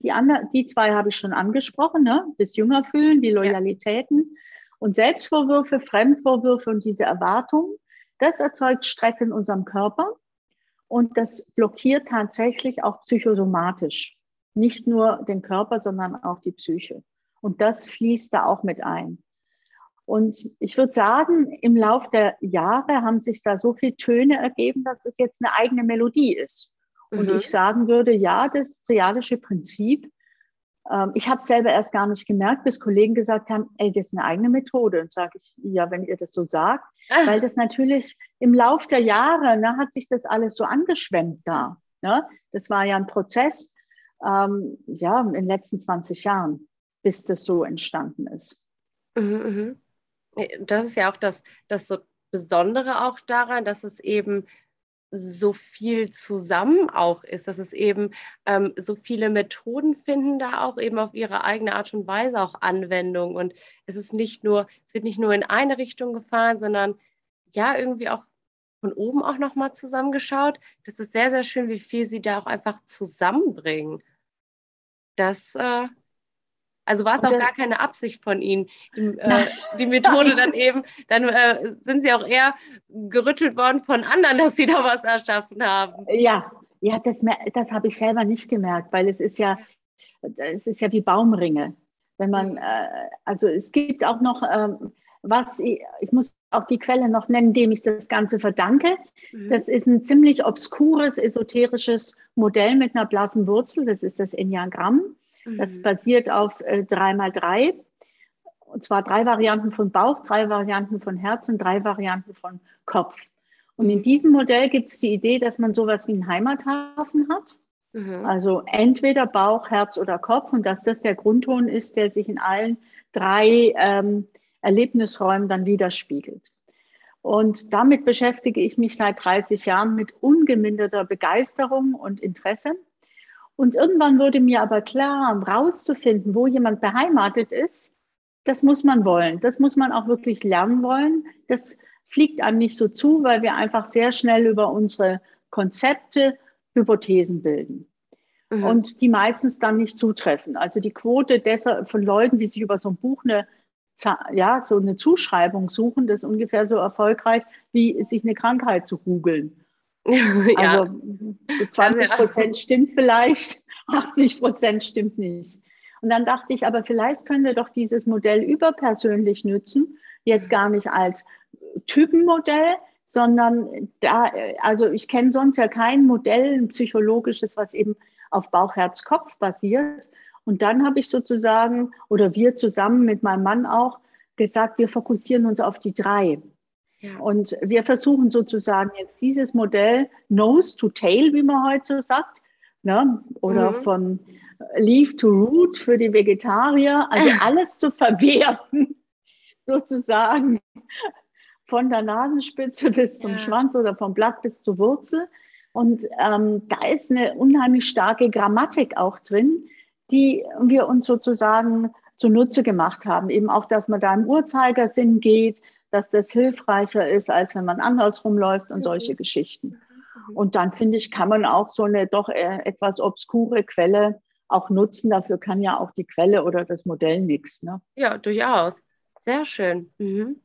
Die, andere, die zwei habe ich schon angesprochen, ne? das Jüngerfühlen, die Loyalitäten ja. und Selbstvorwürfe, Fremdvorwürfe und diese Erwartungen. Das erzeugt Stress in unserem Körper und das blockiert tatsächlich auch psychosomatisch. Nicht nur den Körper, sondern auch die Psyche. Und das fließt da auch mit ein. Und ich würde sagen, im Lauf der Jahre haben sich da so viele Töne ergeben, dass es jetzt eine eigene Melodie ist. Und mhm. ich sagen würde, ja, das triadische Prinzip, ähm, ich habe selber erst gar nicht gemerkt, bis Kollegen gesagt haben, ey, das ist eine eigene Methode. Und sage ich, ja, wenn ihr das so sagt, Ach. weil das natürlich im Lauf der Jahre ne, hat sich das alles so angeschwemmt da. Ne? Das war ja ein Prozess, ähm, ja, in den letzten 20 Jahren bis das so entstanden ist. Mhm, mhm. Das ist ja auch das, das so Besondere auch daran, dass es eben so viel zusammen auch ist, dass es eben ähm, so viele Methoden finden da auch eben auf ihre eigene Art und Weise auch Anwendung und es ist nicht nur, es wird nicht nur in eine Richtung gefahren, sondern ja irgendwie auch von oben auch nochmal zusammengeschaut. Das ist sehr, sehr schön, wie viel sie da auch einfach zusammenbringen. Das äh, also war es auch gar keine Absicht von Ihnen, die, äh, die Methode *laughs* dann eben, dann äh, sind Sie auch eher gerüttelt worden von anderen, dass Sie da was erschaffen haben. Ja, ja, das, das habe ich selber nicht gemerkt, weil es ist ja, es ist ja wie Baumringe. Wenn man, mhm. äh, also es gibt auch noch ähm, was, ich, ich, muss auch die Quelle noch nennen, dem ich das Ganze verdanke. Mhm. Das ist ein ziemlich obskures, esoterisches Modell mit einer blassen Wurzel, das ist das Enneagramm. Das mhm. basiert auf äh, 3x3. Und zwar drei Varianten von Bauch, drei Varianten von Herz und drei Varianten von Kopf. Und in diesem Modell gibt es die Idee, dass man sowas wie einen Heimathafen hat. Mhm. Also entweder Bauch, Herz oder Kopf und dass das der Grundton ist, der sich in allen drei ähm, Erlebnisräumen dann widerspiegelt. Und damit beschäftige ich mich seit 30 Jahren mit ungeminderter Begeisterung und Interesse. Und irgendwann wurde mir aber klar, rauszufinden, wo jemand beheimatet ist, das muss man wollen. Das muss man auch wirklich lernen wollen. Das fliegt einem nicht so zu, weil wir einfach sehr schnell über unsere Konzepte Hypothesen bilden. Mhm. Und die meistens dann nicht zutreffen. Also die Quote deser, von Leuten, die sich über so ein Buch eine ja, so eine Zuschreibung suchen, das ist ungefähr so erfolgreich, wie sich eine Krankheit zu googeln. *laughs* ja. Also 20 Prozent stimmt vielleicht, *laughs* 80 Prozent stimmt nicht. Und dann dachte ich, aber vielleicht können wir doch dieses Modell überpersönlich nutzen, jetzt gar nicht als Typenmodell, sondern da, also ich kenne sonst ja kein Modell, ein psychologisches, was eben auf Bauch, Herz, Kopf basiert, und dann habe ich sozusagen, oder wir zusammen mit meinem Mann auch, gesagt, wir fokussieren uns auf die drei. Ja. Und wir versuchen sozusagen jetzt dieses Modell Nose to Tail, wie man heute so sagt, ne? oder mhm. von Leaf to Root für die Vegetarier, also *laughs* alles zu verwerten, sozusagen von der Nasenspitze bis zum ja. Schwanz oder vom Blatt bis zur Wurzel. Und ähm, da ist eine unheimlich starke Grammatik auch drin, die wir uns sozusagen zunutze gemacht haben. Eben auch, dass man da im Uhrzeigersinn geht, dass das hilfreicher ist, als wenn man andersrum läuft und solche Geschichten. Und dann finde ich, kann man auch so eine doch äh, etwas obskure Quelle auch nutzen. Dafür kann ja auch die Quelle oder das Modell nichts. Ne? Ja, durchaus. Sehr schön. Mhm.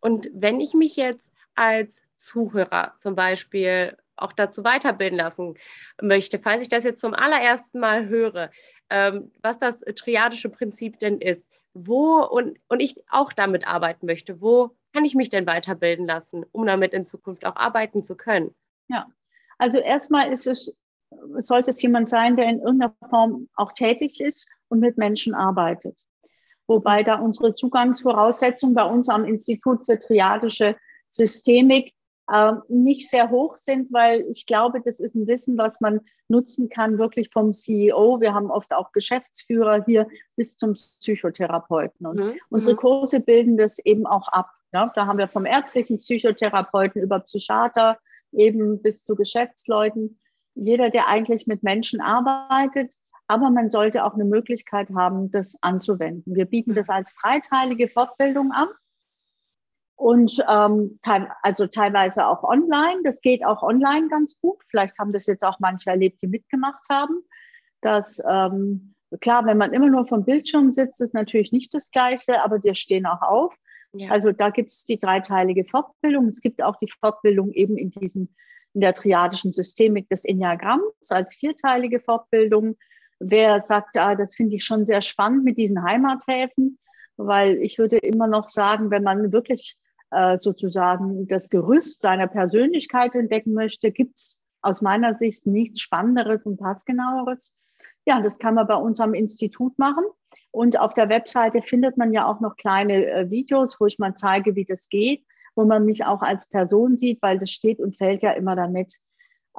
Und wenn ich mich jetzt als Zuhörer zum Beispiel auch dazu weiterbilden lassen möchte, falls ich das jetzt zum allerersten Mal höre, ähm, was das triadische Prinzip denn ist, wo und, und ich auch damit arbeiten möchte, wo kann ich mich denn weiterbilden lassen, um damit in Zukunft auch arbeiten zu können? Ja, also erstmal ist es, sollte es jemand sein, der in irgendeiner Form auch tätig ist und mit Menschen arbeitet. Wobei da unsere Zugangsvoraussetzungen bei uns am Institut für triadische Systemik äh, nicht sehr hoch sind, weil ich glaube, das ist ein Wissen, was man nutzen kann, wirklich vom CEO. Wir haben oft auch Geschäftsführer hier bis zum Psychotherapeuten. Und mhm. unsere mhm. Kurse bilden das eben auch ab. Ja, da haben wir vom ärztlichen Psychotherapeuten über Psychiater eben bis zu Geschäftsleuten. Jeder, der eigentlich mit Menschen arbeitet, aber man sollte auch eine Möglichkeit haben, das anzuwenden. Wir bieten das als dreiteilige Fortbildung an und ähm, also teilweise auch online. Das geht auch online ganz gut. Vielleicht haben das jetzt auch manche erlebt, die mitgemacht haben. Dass ähm, klar, wenn man immer nur vom Bildschirm sitzt, ist natürlich nicht das Gleiche, aber wir stehen auch auf. Ja. Also da gibt es die dreiteilige Fortbildung. Es gibt auch die Fortbildung eben in diesem in der triadischen Systemik des Enneagramms als vierteilige Fortbildung. Wer sagt, ah, das finde ich schon sehr spannend mit diesen Heimathäfen, weil ich würde immer noch sagen, wenn man wirklich äh, sozusagen das Gerüst seiner Persönlichkeit entdecken möchte, gibt es aus meiner Sicht nichts Spannenderes und passgenaueres. Ja, das kann man bei uns am Institut machen. Und auf der Webseite findet man ja auch noch kleine äh, Videos, wo ich mal zeige, wie das geht, wo man mich auch als Person sieht, weil das steht und fällt ja immer damit,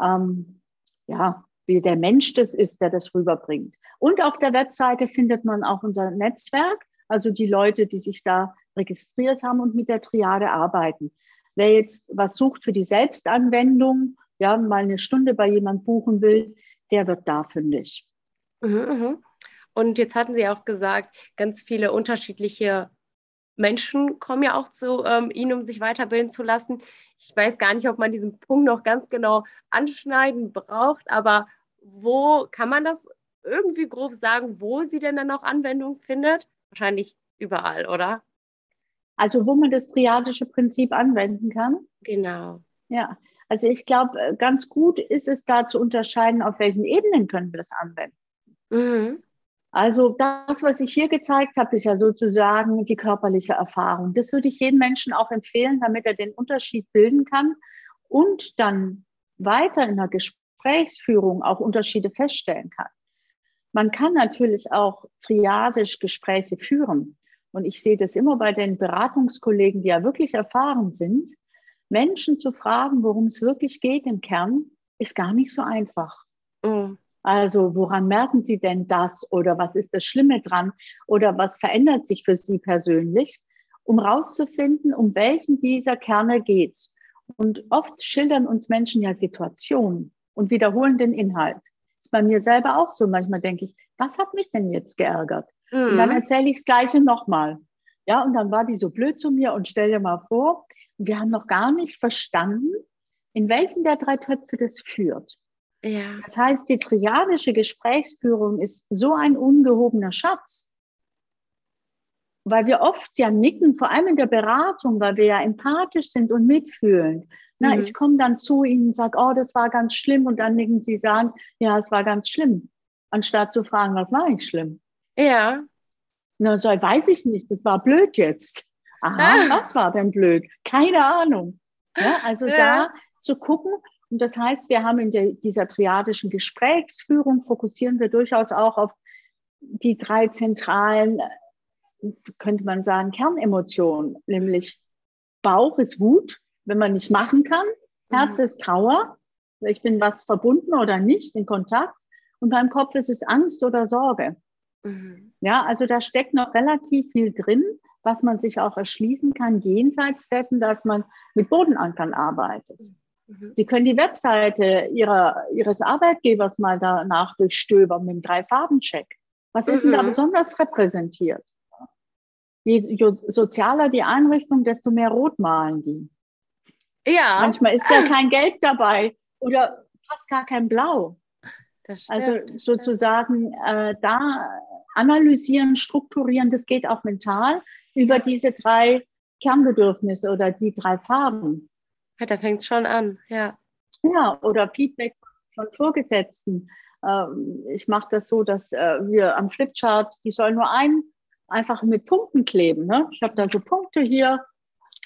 ähm, ja, wie der Mensch das ist, der das rüberbringt. Und auf der Webseite findet man auch unser Netzwerk, also die Leute, die sich da registriert haben und mit der Triade arbeiten. Wer jetzt was sucht für die Selbstanwendung, ja, mal eine Stunde bei jemand buchen will, der wird da fündig. Mhm, mhm. Und jetzt hatten Sie auch gesagt, ganz viele unterschiedliche Menschen kommen ja auch zu ähm, Ihnen, um sich weiterbilden zu lassen. Ich weiß gar nicht, ob man diesen Punkt noch ganz genau anschneiden braucht, aber wo kann man das irgendwie grob sagen, wo sie denn dann auch Anwendung findet? Wahrscheinlich überall, oder? Also wo man das triadische Prinzip anwenden kann. Genau. Ja, also ich glaube, äh, ganz gut ist es da zu unterscheiden, auf welchen Ebenen können wir das anwenden. Mhm. Also das, was ich hier gezeigt habe, ist ja sozusagen die körperliche Erfahrung. Das würde ich jedem Menschen auch empfehlen, damit er den Unterschied bilden kann und dann weiter in der Gesprächsführung auch Unterschiede feststellen kann. Man kann natürlich auch triadisch Gespräche führen. Und ich sehe das immer bei den Beratungskollegen, die ja wirklich erfahren sind. Menschen zu fragen, worum es wirklich geht im Kern, ist gar nicht so einfach. Mhm. Also woran merken Sie denn das oder was ist das Schlimme dran oder was verändert sich für Sie persönlich, um rauszufinden, um welchen dieser Kerne geht's. Und oft schildern uns Menschen ja Situationen und wiederholen den Inhalt. Das ist bei mir selber auch so. Manchmal denke ich, was hat mich denn jetzt geärgert? Mhm. Und dann mhm. erzähle ich das Gleiche nochmal. Ja, und dann war die so blöd zu mir und stell dir mal vor, wir haben noch gar nicht verstanden, in welchen der drei Töpfe das führt. Ja. Das heißt, die triadische Gesprächsführung ist so ein ungehobener Schatz, weil wir oft ja nicken, vor allem in der Beratung, weil wir ja empathisch sind und mitfühlen. Na, mhm. ich komme dann zu Ihnen und sage, oh, das war ganz schlimm, und dann nicken Sie sagen, ja, es war ganz schlimm, anstatt zu fragen, was war nicht schlimm? Ja. Na, so weiß ich nicht, das war blöd jetzt. Aha, ah. was war denn blöd? Keine Ahnung. Ja, also ja. da zu gucken, und das heißt, wir haben in der, dieser triadischen Gesprächsführung fokussieren wir durchaus auch auf die drei zentralen, könnte man sagen, Kernemotionen, nämlich Bauch ist Wut, wenn man nicht machen kann, Herz mhm. ist Trauer, ich bin was verbunden oder nicht in Kontakt, und beim Kopf ist es Angst oder Sorge. Mhm. Ja, also da steckt noch relativ viel drin, was man sich auch erschließen kann, jenseits dessen, dass man mit Bodenankern arbeitet. Mhm. Sie können die Webseite ihrer, Ihres Arbeitgebers mal danach durchstöbern mit dem Drei-Farben-Check. Was ist mhm. denn da mhm. besonders repräsentiert? Je sozialer die Einrichtung, desto mehr rot malen die. Ja. Manchmal ist da kein Gelb dabei oder fast gar kein Blau. Stimmt, also sozusagen äh, da analysieren, strukturieren, das geht auch mental über diese drei Kernbedürfnisse oder die drei Farben. Ja, da fängt es schon an, ja. Ja, oder Feedback von Vorgesetzten. Ähm, ich mache das so, dass äh, wir am Flipchart, die sollen nur ein, einfach mit Punkten kleben. Ne? Ich habe da so Punkte hier.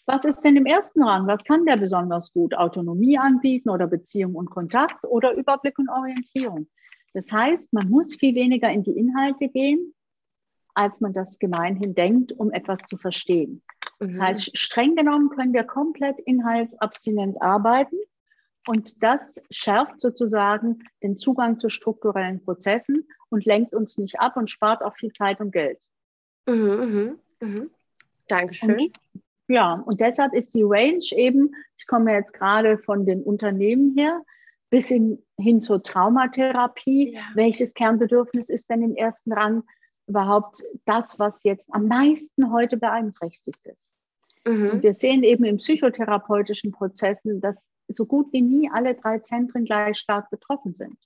Was ist denn im ersten Rang? Was kann der besonders gut? Autonomie anbieten oder Beziehung und Kontakt oder Überblick und Orientierung? Das heißt, man muss viel weniger in die Inhalte gehen, als man das gemeinhin denkt, um etwas zu verstehen. Das mhm. heißt, streng genommen können wir komplett inhaltsabstinent arbeiten. Und das schärft sozusagen den Zugang zu strukturellen Prozessen und lenkt uns nicht ab und spart auch viel Zeit und Geld. Mhm, mh, mh. Dankeschön. Und, ja, und deshalb ist die Range eben, ich komme jetzt gerade von den Unternehmen her, bis hin, hin zur Traumatherapie. Ja. Welches Kernbedürfnis ist denn im ersten Rang? Überhaupt das, was jetzt am meisten heute beeinträchtigt ist. Mhm. Und wir sehen eben in psychotherapeutischen Prozessen, dass so gut wie nie alle drei Zentren gleich stark betroffen sind.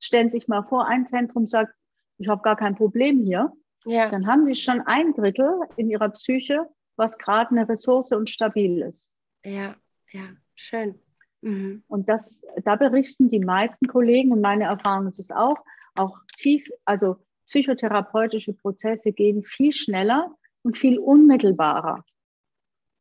Stellen Sie sich mal vor, ein Zentrum sagt, ich habe gar kein Problem hier. Ja. Dann haben Sie schon ein Drittel in Ihrer Psyche, was gerade eine Ressource und stabil ist. Ja, ja, schön. Mhm. Und das, da berichten die meisten Kollegen, und meine Erfahrung ist es auch, auch tief, also psychotherapeutische Prozesse gehen viel schneller und viel unmittelbarer.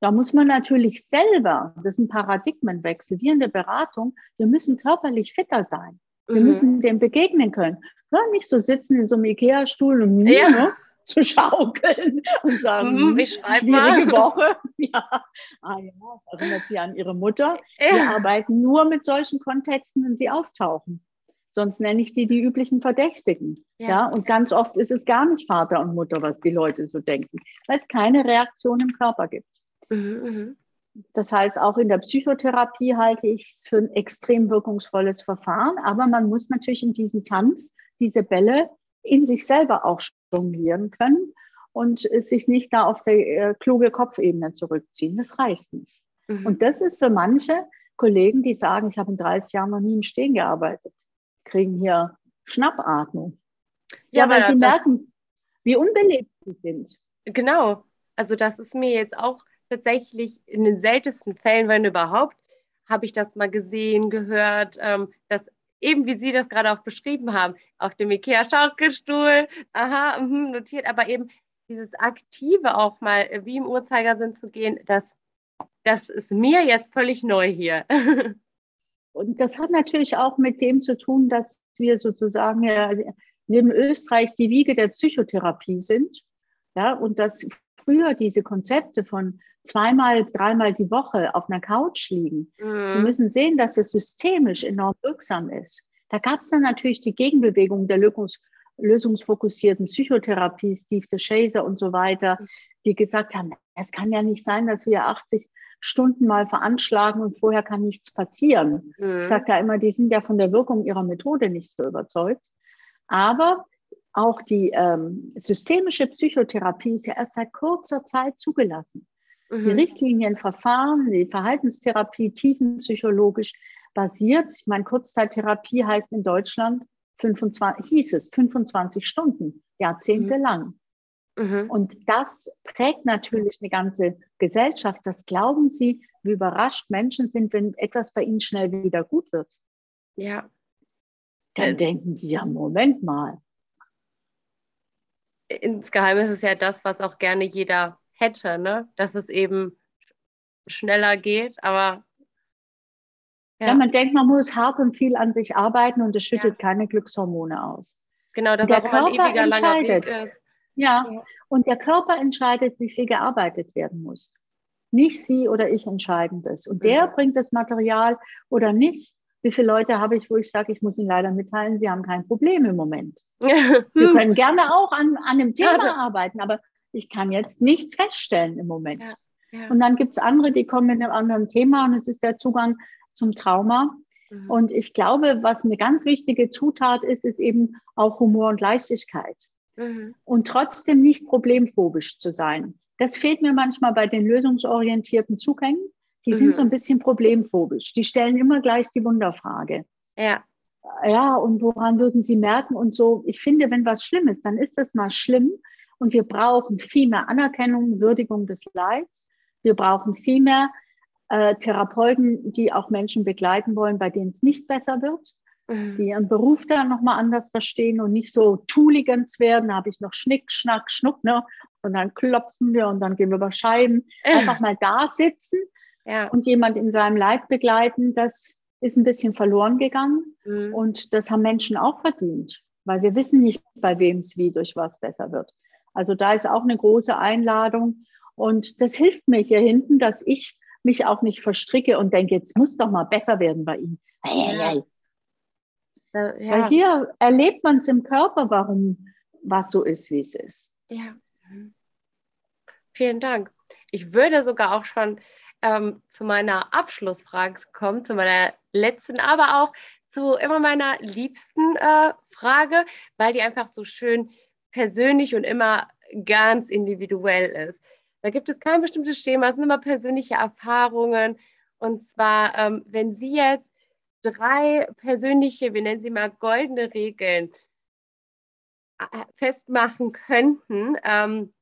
Da muss man natürlich selber, das ist ein Paradigmenwechsel, wir in der Beratung, wir müssen körperlich fitter sein. Wir mhm. müssen dem begegnen können. Ja, nicht so sitzen in so einem Ikea-Stuhl und ja. ne, zu schaukeln *laughs* und sagen, mhm, ich schwierige mal. Woche. *laughs* Ja. Ah ja, das erinnert Sie an Ihre Mutter. Ja. Wir arbeiten nur mit solchen Kontexten, wenn sie auftauchen. Sonst nenne ich die die üblichen Verdächtigen. Ja. ja. Und ganz oft ist es gar nicht Vater und Mutter, was die Leute so denken, weil es keine Reaktion im Körper gibt. Mhm, mhm, das heißt, auch in der Psychotherapie halte ich es für ein extrem wirkungsvolles Verfahren. Aber man muss natürlich in diesem Tanz diese Bälle in sich selber auch jonglieren können und sich nicht da auf der äh, kluge Kopfebene zurückziehen. Das reicht nicht. Mhm. Und das ist für manche Kollegen, die sagen, ich habe in 30 Jahren noch nie im Stehen gearbeitet kriegen hier Schnappatmung. Ja, ja weil sie merken, wie unbelebt sie sind. Genau. Also das ist mir jetzt auch tatsächlich in den seltensten Fällen, wenn überhaupt, habe ich das mal gesehen, gehört, ähm, dass eben wie Sie das gerade auch beschrieben haben, auf dem Ikea-Schaukelstuhl, aha, mh, notiert, aber eben dieses Aktive auch mal äh, wie im Uhrzeigersinn zu gehen, das, das ist mir jetzt völlig neu hier. *laughs* Und das hat natürlich auch mit dem zu tun, dass wir sozusagen ja, neben Österreich die Wiege der Psychotherapie sind. Ja, und dass früher diese Konzepte von zweimal, dreimal die Woche auf einer Couch liegen. Mhm. Wir müssen sehen, dass es systemisch enorm wirksam ist. Da gab es dann natürlich die Gegenbewegung der Lösungs lösungsfokussierten Psychotherapie, Steve DeShazer und so weiter, die gesagt haben, es kann ja nicht sein, dass wir 80 Stunden mal veranschlagen und vorher kann nichts passieren. Mhm. Ich sage da immer, die sind ja von der Wirkung ihrer Methode nicht so überzeugt. Aber auch die ähm, systemische Psychotherapie ist ja erst seit kurzer Zeit zugelassen. Mhm. Die Richtlinienverfahren, die Verhaltenstherapie tiefenpsychologisch basiert. Ich meine, Kurzzeittherapie heißt in Deutschland 25, hieß es 25 Stunden, jahrzehntelang. Mhm. Mhm. Und das prägt natürlich eine ganze Gesellschaft. Das glauben Sie, wie überrascht Menschen sind, wenn etwas bei ihnen schnell wieder gut wird. Ja. Dann äh, denken die, ja, Moment mal. Insgeheim ist es ja das, was auch gerne jeder hätte, ne? dass es eben schneller geht, aber ja. ja. man denkt, man muss hart und viel an sich arbeiten und es schüttet ja. keine Glückshormone aus. Genau, das ist auch ein ewiger langer Weg ist. Ja. ja, und der Körper entscheidet, wie viel gearbeitet werden muss. Nicht Sie oder ich entscheiden das. Und der mhm. bringt das Material oder nicht. Wie viele Leute habe ich, wo ich sage, ich muss Ihnen leider mitteilen, Sie haben kein Problem im Moment. *laughs* Wir können gerne auch an, an dem Thema ja, arbeiten, aber ich kann jetzt nichts feststellen im Moment. Ja, ja. Und dann gibt es andere, die kommen mit einem anderen Thema und es ist der Zugang zum Trauma. Mhm. Und ich glaube, was eine ganz wichtige Zutat ist, ist eben auch Humor und Leichtigkeit. Mhm. Und trotzdem nicht problemphobisch zu sein. Das fehlt mir manchmal bei den lösungsorientierten Zugängen. Die mhm. sind so ein bisschen problemphobisch. Die stellen immer gleich die Wunderfrage. Ja. Ja, und woran würden Sie merken und so? Ich finde, wenn was schlimm ist, dann ist das mal schlimm. Und wir brauchen viel mehr Anerkennung, Würdigung des Leids. Wir brauchen viel mehr äh, Therapeuten, die auch Menschen begleiten wollen, bei denen es nicht besser wird. Die ihren Beruf da nochmal anders verstehen und nicht so Tooligans werden. Da habe ich noch Schnick, Schnack, Schnuck, ne? Und dann klopfen wir und dann gehen wir über Scheiben. Äh. Einfach mal da sitzen ja. und jemand in seinem Leid begleiten, das ist ein bisschen verloren gegangen. Mhm. Und das haben Menschen auch verdient, weil wir wissen nicht, bei wem es wie durch was besser wird. Also da ist auch eine große Einladung. Und das hilft mir hier hinten, dass ich mich auch nicht verstricke und denke, jetzt muss doch mal besser werden bei ihm. Hey, hey, hey. Ja. Weil hier erlebt man es im Körper, warum was so ist, wie es ist. Ja. Vielen Dank. Ich würde sogar auch schon ähm, zu meiner Abschlussfrage kommen, zu meiner letzten, aber auch zu immer meiner liebsten äh, Frage, weil die einfach so schön persönlich und immer ganz individuell ist. Da gibt es kein bestimmtes Schema, es sind immer persönliche Erfahrungen. Und zwar, ähm, wenn Sie jetzt drei persönliche, wir nennen sie mal goldene Regeln festmachen könnten, ähm,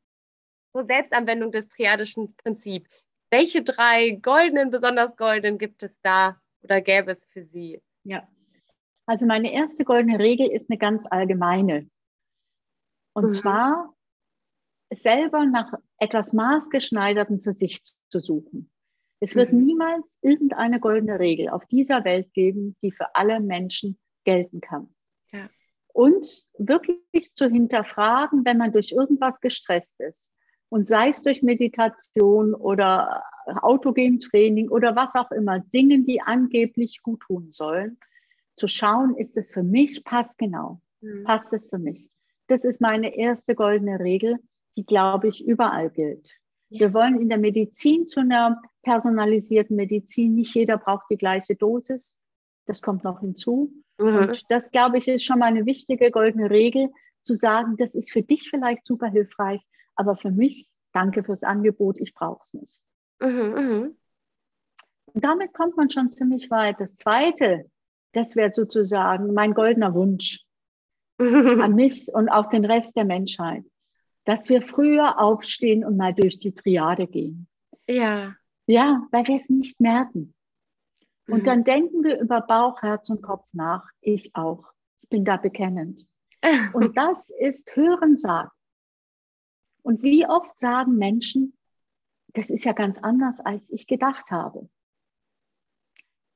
zur Selbstanwendung des triadischen Prinzips. Welche drei goldenen, besonders goldenen gibt es da oder gäbe es für Sie? Ja, also meine erste goldene Regel ist eine ganz allgemeine. Und mhm. zwar selber nach etwas Maßgeschneiderten für sich zu suchen. Es wird mhm. niemals irgendeine goldene Regel auf dieser Welt geben, die für alle Menschen gelten kann. Ja. Und wirklich zu hinterfragen, wenn man durch irgendwas gestresst ist. Und sei es durch Meditation oder Autogentraining oder was auch immer, Dinge, die angeblich gut tun sollen, zu schauen, ist es für mich passgenau? Mhm. Passt es für mich? Das ist meine erste goldene Regel die, glaube ich, überall gilt. Wir wollen in der Medizin zu einer personalisierten Medizin. Nicht jeder braucht die gleiche Dosis. Das kommt noch hinzu. Mhm. Und das, glaube ich, ist schon mal eine wichtige goldene Regel, zu sagen, das ist für dich vielleicht super hilfreich, aber für mich, danke fürs Angebot, ich brauche es nicht. Mhm, mhm. Und damit kommt man schon ziemlich weit. Das Zweite, das wäre sozusagen mein goldener Wunsch *laughs* an mich und auch den Rest der Menschheit dass wir früher aufstehen und mal durch die Triade gehen. Ja. Ja, weil wir es nicht merken. Und mhm. dann denken wir über Bauch, Herz und Kopf nach. Ich auch. Ich bin da bekennend. *laughs* Und das ist Hörensagen. Und wie oft sagen Menschen, das ist ja ganz anders, als ich gedacht habe.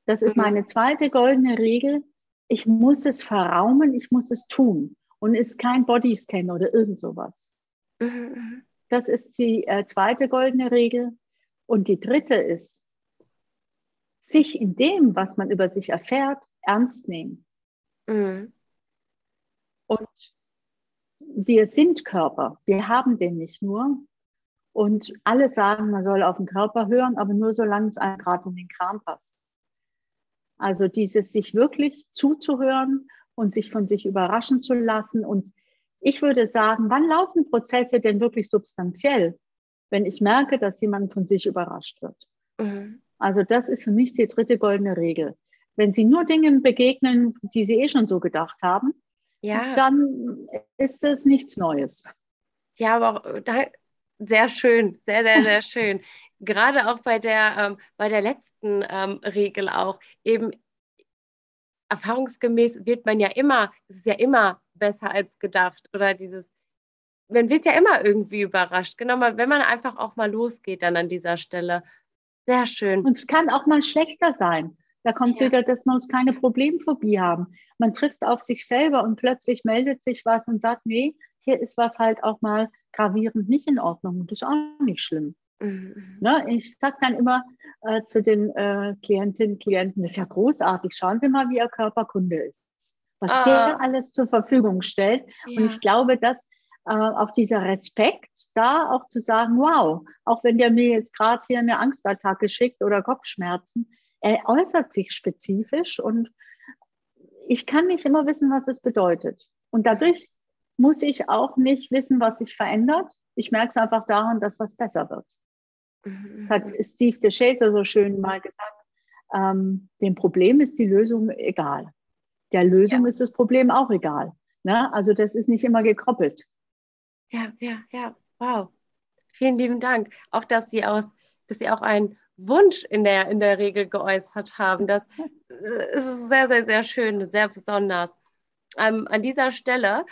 Das ist mhm. meine zweite goldene Regel. Ich muss es verraumen, ich muss es tun. Und ist kein Bodyscan oder irgend sowas. Das ist die äh, zweite goldene Regel. Und die dritte ist, sich in dem, was man über sich erfährt, ernst nehmen. Mhm. Und wir sind Körper, wir haben den nicht nur. Und alle sagen, man soll auf den Körper hören, aber nur solange es einem gerade in den Kram passt. Also dieses sich wirklich zuzuhören und sich von sich überraschen zu lassen. Und ich würde sagen, wann laufen Prozesse denn wirklich substanziell? Wenn ich merke, dass jemand von sich überrascht wird. Mhm. Also das ist für mich die dritte goldene Regel. Wenn Sie nur Dingen begegnen, die Sie eh schon so gedacht haben, ja. dann ist das nichts Neues. Ja, aber auch da, sehr schön, sehr, sehr, sehr *laughs* schön. Gerade auch bei der, ähm, bei der letzten ähm, Regel auch eben erfahrungsgemäß wird man ja immer, es ist ja immer besser als gedacht oder dieses, man wird ja immer irgendwie überrascht. Genau, wenn man einfach auch mal losgeht dann an dieser Stelle. Sehr schön. Und es kann auch mal schlechter sein. Da kommt ja. wieder, dass wir uns keine Problemphobie haben. Man trifft auf sich selber und plötzlich meldet sich was und sagt, nee, hier ist was halt auch mal gravierend nicht in Ordnung. Das ist auch nicht schlimm. Mhm. Ne? Ich sage dann immer äh, zu den äh, Klientinnen, Klienten, das ist ja großartig, schauen Sie mal, wie Ihr Körperkunde ist, was ah. der alles zur Verfügung stellt. Ja. Und ich glaube, dass äh, auch dieser Respekt da auch zu sagen, wow, auch wenn der mir jetzt gerade hier eine Angstattacke schickt oder Kopfschmerzen, er äußert sich spezifisch und ich kann nicht immer wissen, was es bedeutet. Und dadurch muss ich auch nicht wissen, was sich verändert. Ich merke es einfach daran, dass was besser wird. Das hat mhm. Steve DeShazer so schön mal gesagt. Ähm, dem Problem ist die Lösung egal. Der Lösung ja. ist das Problem auch egal. Ne? Also das ist nicht immer gekoppelt. Ja, ja, ja. Wow. Vielen lieben Dank. Auch dass Sie aus, dass Sie auch ein Wunsch in der, in der Regel geäußert haben. Das äh, ist sehr, sehr, sehr schön, sehr besonders. Ähm, an dieser Stelle,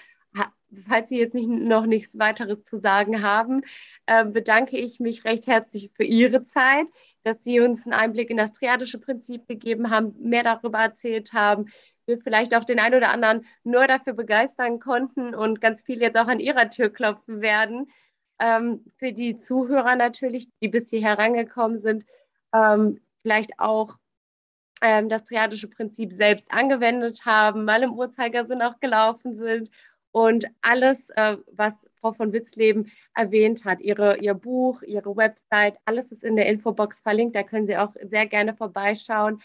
falls Sie jetzt nicht, noch nichts weiteres zu sagen haben, äh, bedanke ich mich recht herzlich für Ihre Zeit, dass Sie uns einen Einblick in das triadische Prinzip gegeben haben, mehr darüber erzählt haben, wir vielleicht auch den einen oder anderen nur dafür begeistern konnten und ganz viel jetzt auch an Ihrer Tür klopfen werden. Ähm, für die Zuhörer natürlich, die bis hierher rangekommen sind, ähm, vielleicht auch ähm, das triadische Prinzip selbst angewendet haben, mal im Uhrzeigersinn auch gelaufen sind und alles, äh, was Frau von Witzleben erwähnt hat, ihre, ihr Buch, ihre Website, alles ist in der Infobox verlinkt, da können Sie auch sehr gerne vorbeischauen.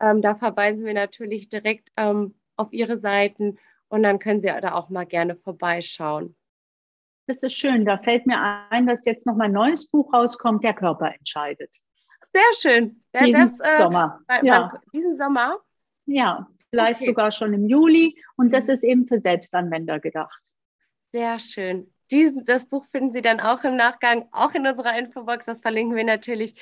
Ähm, da verweisen wir natürlich direkt ähm, auf Ihre Seiten und dann können Sie da auch mal gerne vorbeischauen. Das ist schön. Da fällt mir ein, dass jetzt noch mein neues Buch rauskommt, Der Körper entscheidet. Sehr schön. Ja, diesen das, äh, Sommer. ja. Diesen Sommer? Ja, vielleicht okay. sogar schon im Juli. Und das ist eben für Selbstanwender gedacht. Sehr schön. Diesen, das Buch finden Sie dann auch im Nachgang, auch in unserer Infobox. Das verlinken wir natürlich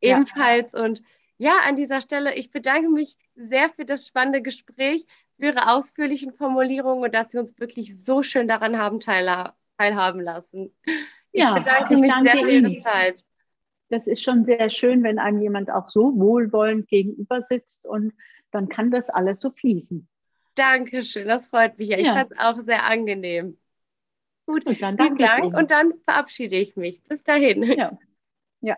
ebenfalls. Ja. Und ja, an dieser Stelle, ich bedanke mich sehr für das spannende Gespräch, für Ihre ausführlichen Formulierungen und dass Sie uns wirklich so schön daran haben teilhaben teilhaben lassen. Ich ja, bedanke ich mich danke sehr für Ihre Zeit. Das ist schon sehr schön, wenn einem jemand auch so wohlwollend gegenüber sitzt und dann kann das alles so fließen. Dankeschön, das freut mich. Ja. Ich fand es auch sehr angenehm. Gut, vielen Dank und dann verabschiede ich mich. Bis dahin. Ja. ja.